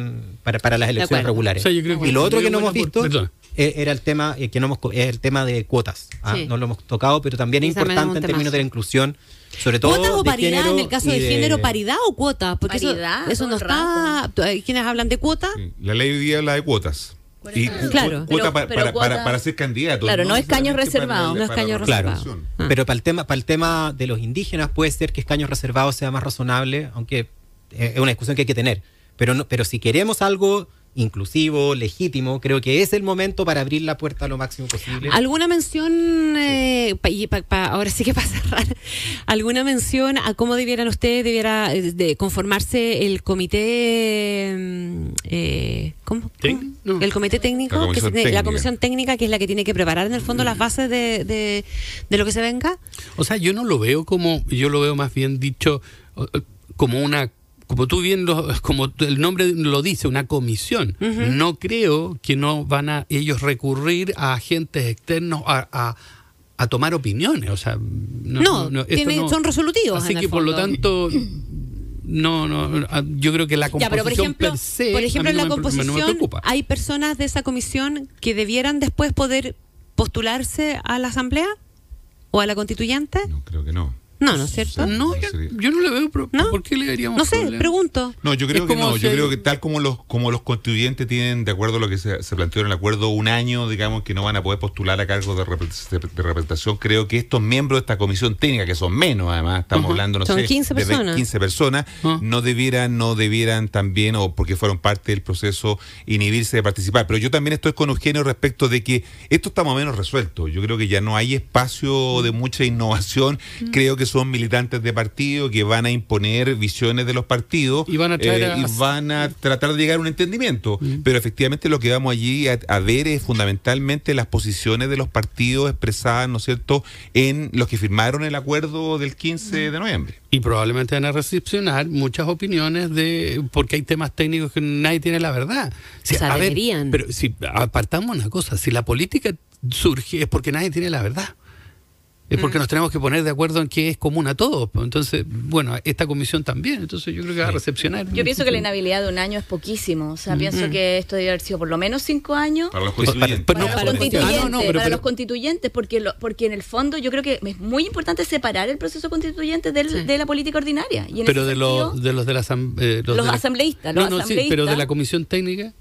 Speaker 3: para, las elecciones regulares. y lo otro que no hemos visto e, era el tema eh, que no hemos, es el tema de cuotas. ¿ah? No lo hemos tocado, pero también es importante en términos de la inclusión sobre todo
Speaker 2: ¿Cuotas o paridad en el caso de, género? ¿Paridad o cuota? Porque eso, no está... ¿Quiénes hablan de cuota?
Speaker 6: La ley hoy día habla de cuotas. Y
Speaker 2: claro.
Speaker 6: cuota para, para, ser candidato.
Speaker 4: Claro, no, es caños reservados.
Speaker 2: No es caños reservados.
Speaker 3: Ah. Pero para el, tema, para el tema de los indígenas puede ser que escaños reservados sea más razonable, aunque es una discusión que hay que tener. Pero, no, pero si queremos algo inclusivo, legítimo. Creo que es el momento para abrir la puerta lo máximo posible.
Speaker 2: ¿Alguna mención, eh, ahora sí que para cerrar, alguna mención a cómo debieran ustedes, debiera eh, de conformarse el comité, mm, eh, ¿cómo? El comité técnico, la comisión, técnica. que es la que tiene que preparar en el fondo las bases de, de, de lo que se venga?
Speaker 5: O sea, yo no lo veo como, yo lo veo más bien dicho como una como tú bien lo, como el nombre lo dice, una comisión. No creo que no van a ellos recurrir a agentes externos a, a, tomar opiniones. O sea,
Speaker 2: no, son resolutivos.
Speaker 5: Así que por lo tanto no, no, yo creo que la composición ya, por ejemplo, per se,
Speaker 2: por ejemplo en la composición hay personas de esa comisión que debieran después poder postularse a la asamblea o a la constituyente.
Speaker 6: No creo que no.
Speaker 2: No, ¿no es cierto?
Speaker 5: No, yo, no le veo. ¿Por qué le daríamos
Speaker 2: No sé, pregunto.
Speaker 6: No, yo creo que no. Yo creo que tal como los como los constituyentes tienen, de acuerdo a lo que se, planteó en el acuerdo, un año, digamos, que no van a poder postular a cargo de, representación, creo que estos miembros de esta comisión técnica, que son menos, además, estamos hablando, no
Speaker 2: son
Speaker 6: sé,
Speaker 2: 15 personas.
Speaker 6: de 15 personas, ah. no debieran, no debieran también, o porque fueron parte del proceso, inhibirse de participar. Pero yo también estoy con Eugenio respecto de que esto está más o menos resuelto. Yo creo que ya no hay espacio de mucha innovación. Creo que son militantes de partido que van a imponer visiones de los partidos
Speaker 5: y van a,
Speaker 6: eh, van a tratar de llegar a un entendimiento. Mm. Pero efectivamente lo que vamos allí a, ver es fundamentalmente las posiciones de los partidos expresadas, ¿no es cierto?, en los que firmaron el acuerdo del 15 de noviembre.
Speaker 5: Y probablemente van a recepcionar muchas opiniones de porque hay temas técnicos que nadie tiene la verdad. pero si apartamos una cosa, si la política surge es porque nadie tiene la verdad. Es porque nos tenemos que poner de acuerdo en qué es común a todos. Entonces, bueno, esta comisión también, entonces yo creo que va a recepcionar.
Speaker 4: Yo pienso que la inhabilidad de un año es poquísimo. O sea, pienso que esto debe haber sido por lo menos cinco años.
Speaker 6: Para los constituyentes.
Speaker 4: para,
Speaker 5: para
Speaker 4: los
Speaker 5: los
Speaker 4: constituyentes,
Speaker 5: Ah, no, no, pero-
Speaker 4: para
Speaker 5: pero-
Speaker 4: los constituyentes, porque lo- porque en el fondo yo creo que es muy importante separar el proceso constituyente del- de la política ordinaria. Y en
Speaker 5: Pero de los de los de la asam- eh,
Speaker 4: Los
Speaker 5: de la-
Speaker 4: asambleístas,
Speaker 5: No,
Speaker 4: los
Speaker 5: no, sí,
Speaker 4: asambleístas.
Speaker 5: pero de la comisión técnica.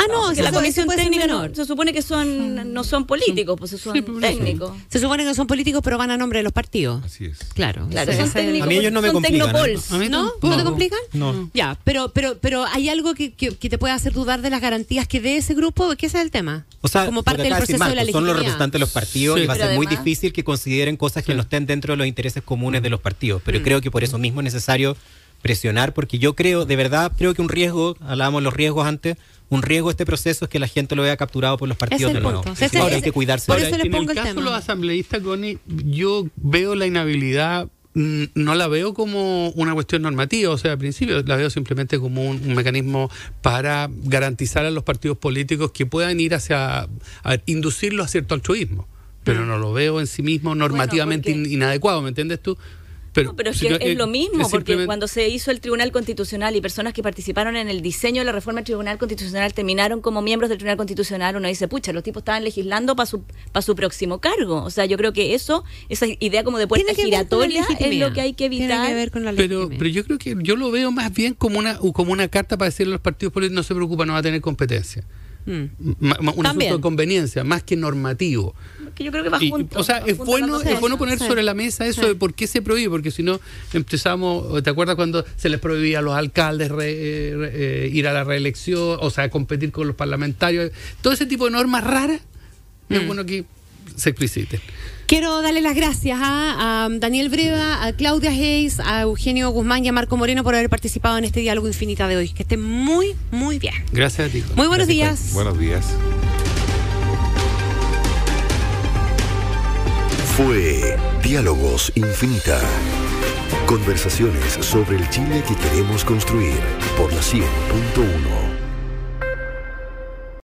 Speaker 2: Ah, no,
Speaker 4: que
Speaker 2: si
Speaker 4: la comisión técnica
Speaker 2: menor.
Speaker 4: no- se supone que son no son políticos, pues son
Speaker 5: Sí,
Speaker 4: técnicos.
Speaker 2: Se supone que son políticos, pero van a nombre de los partidos.
Speaker 6: Así es.
Speaker 2: Claro.
Speaker 4: Claro, son
Speaker 2: es
Speaker 4: técnicos.
Speaker 3: A mí ellos no me
Speaker 4: son
Speaker 3: complican, ¿eh?
Speaker 2: ¿No? ¿No te complican?
Speaker 3: No.
Speaker 2: Ya, pero, pero, pero hay algo que, que, que te puede hacer dudar de las garantías que dé ese grupo, que ese es el tema.
Speaker 3: O sea,
Speaker 2: como parte del proceso de la
Speaker 3: Marco, son los
Speaker 2: legitimidad.
Speaker 3: representantes de los partidos
Speaker 5: Sí.
Speaker 3: y va a ser muy difícil que consideren cosas que no estén dentro de los intereses comunes de los partidos.
Speaker 2: Mm.
Speaker 3: Pero creo que por eso mismo es necesario presionar, porque yo creo, de verdad, creo que un riesgo, hablábamos de los riesgos antes, un riesgo de este proceso es que la gente lo vea capturado por los partidos
Speaker 2: el
Speaker 3: de nuevo.
Speaker 2: punto. Ese-
Speaker 3: Ahora hay que cuidarse.
Speaker 2: por
Speaker 3: de
Speaker 2: eso les
Speaker 5: en
Speaker 2: pongo
Speaker 5: el
Speaker 2: el
Speaker 5: caso de los asambleístas, Connie, yo veo la inhabilidad, mm, no la veo como una cuestión normativa, o sea, al principio la veo simplemente como un, un mecanismo para garantizar a los partidos políticos que puedan ir hacia, a ver, inducirlos a cierto altruismo. Pero no lo veo en sí mismo normativamente in- inadecuado, ¿me entiendes tú?
Speaker 4: No, pero es, que
Speaker 5: eh,
Speaker 4: lo mismo,
Speaker 5: es
Speaker 4: porque
Speaker 5: simplemente-
Speaker 4: cuando se hizo el Tribunal Constitucional y personas que participaron en el diseño de la reforma del Tribunal Constitucional terminaron como miembros del Tribunal Constitucional, uno dice, pucha, los tipos estaban legislando para su, para su próximo cargo. O sea, yo creo que eso, esa idea como de puerta
Speaker 2: Tiene que ver con la
Speaker 4: giratoria es lo que hay que
Speaker 2: Tiene
Speaker 4: evitar.
Speaker 2: que ver con la
Speaker 5: Pero, pero yo creo que yo lo veo más bien como una como una carta para decirle a los partidos políticos no se preocupa, no va a tener competencia.
Speaker 2: Mm.
Speaker 5: Un
Speaker 2: También.
Speaker 5: asunto de conveniencia, más que normativo.
Speaker 4: Que yo creo que va
Speaker 5: Y,
Speaker 4: junto.
Speaker 5: o sea, es bueno, es poner sobre la mesa eso de por qué se prohíbe, porque si no empezamos, ¿te acuerdas cuando se les prohibía a los alcaldes re- eh, re- eh, ir a la reelección, o sea, competir con los parlamentarios? Todo ese tipo de normas raras, es bueno que se expliciten.
Speaker 2: Quiero darle las gracias a, a Daniel Breda, a Claudia Hayes, a Eugenio Guzmán y a Marco Moreno por haber participado en este diálogo infinita de hoy. Que estén muy, muy bien.
Speaker 5: Gracias a ti.
Speaker 2: Muy buenos
Speaker 5: Gracias,
Speaker 2: días.
Speaker 6: Buenos días.
Speaker 1: Fue Diálogos Infinita. Conversaciones sobre el Chile que queremos construir por la 100.1.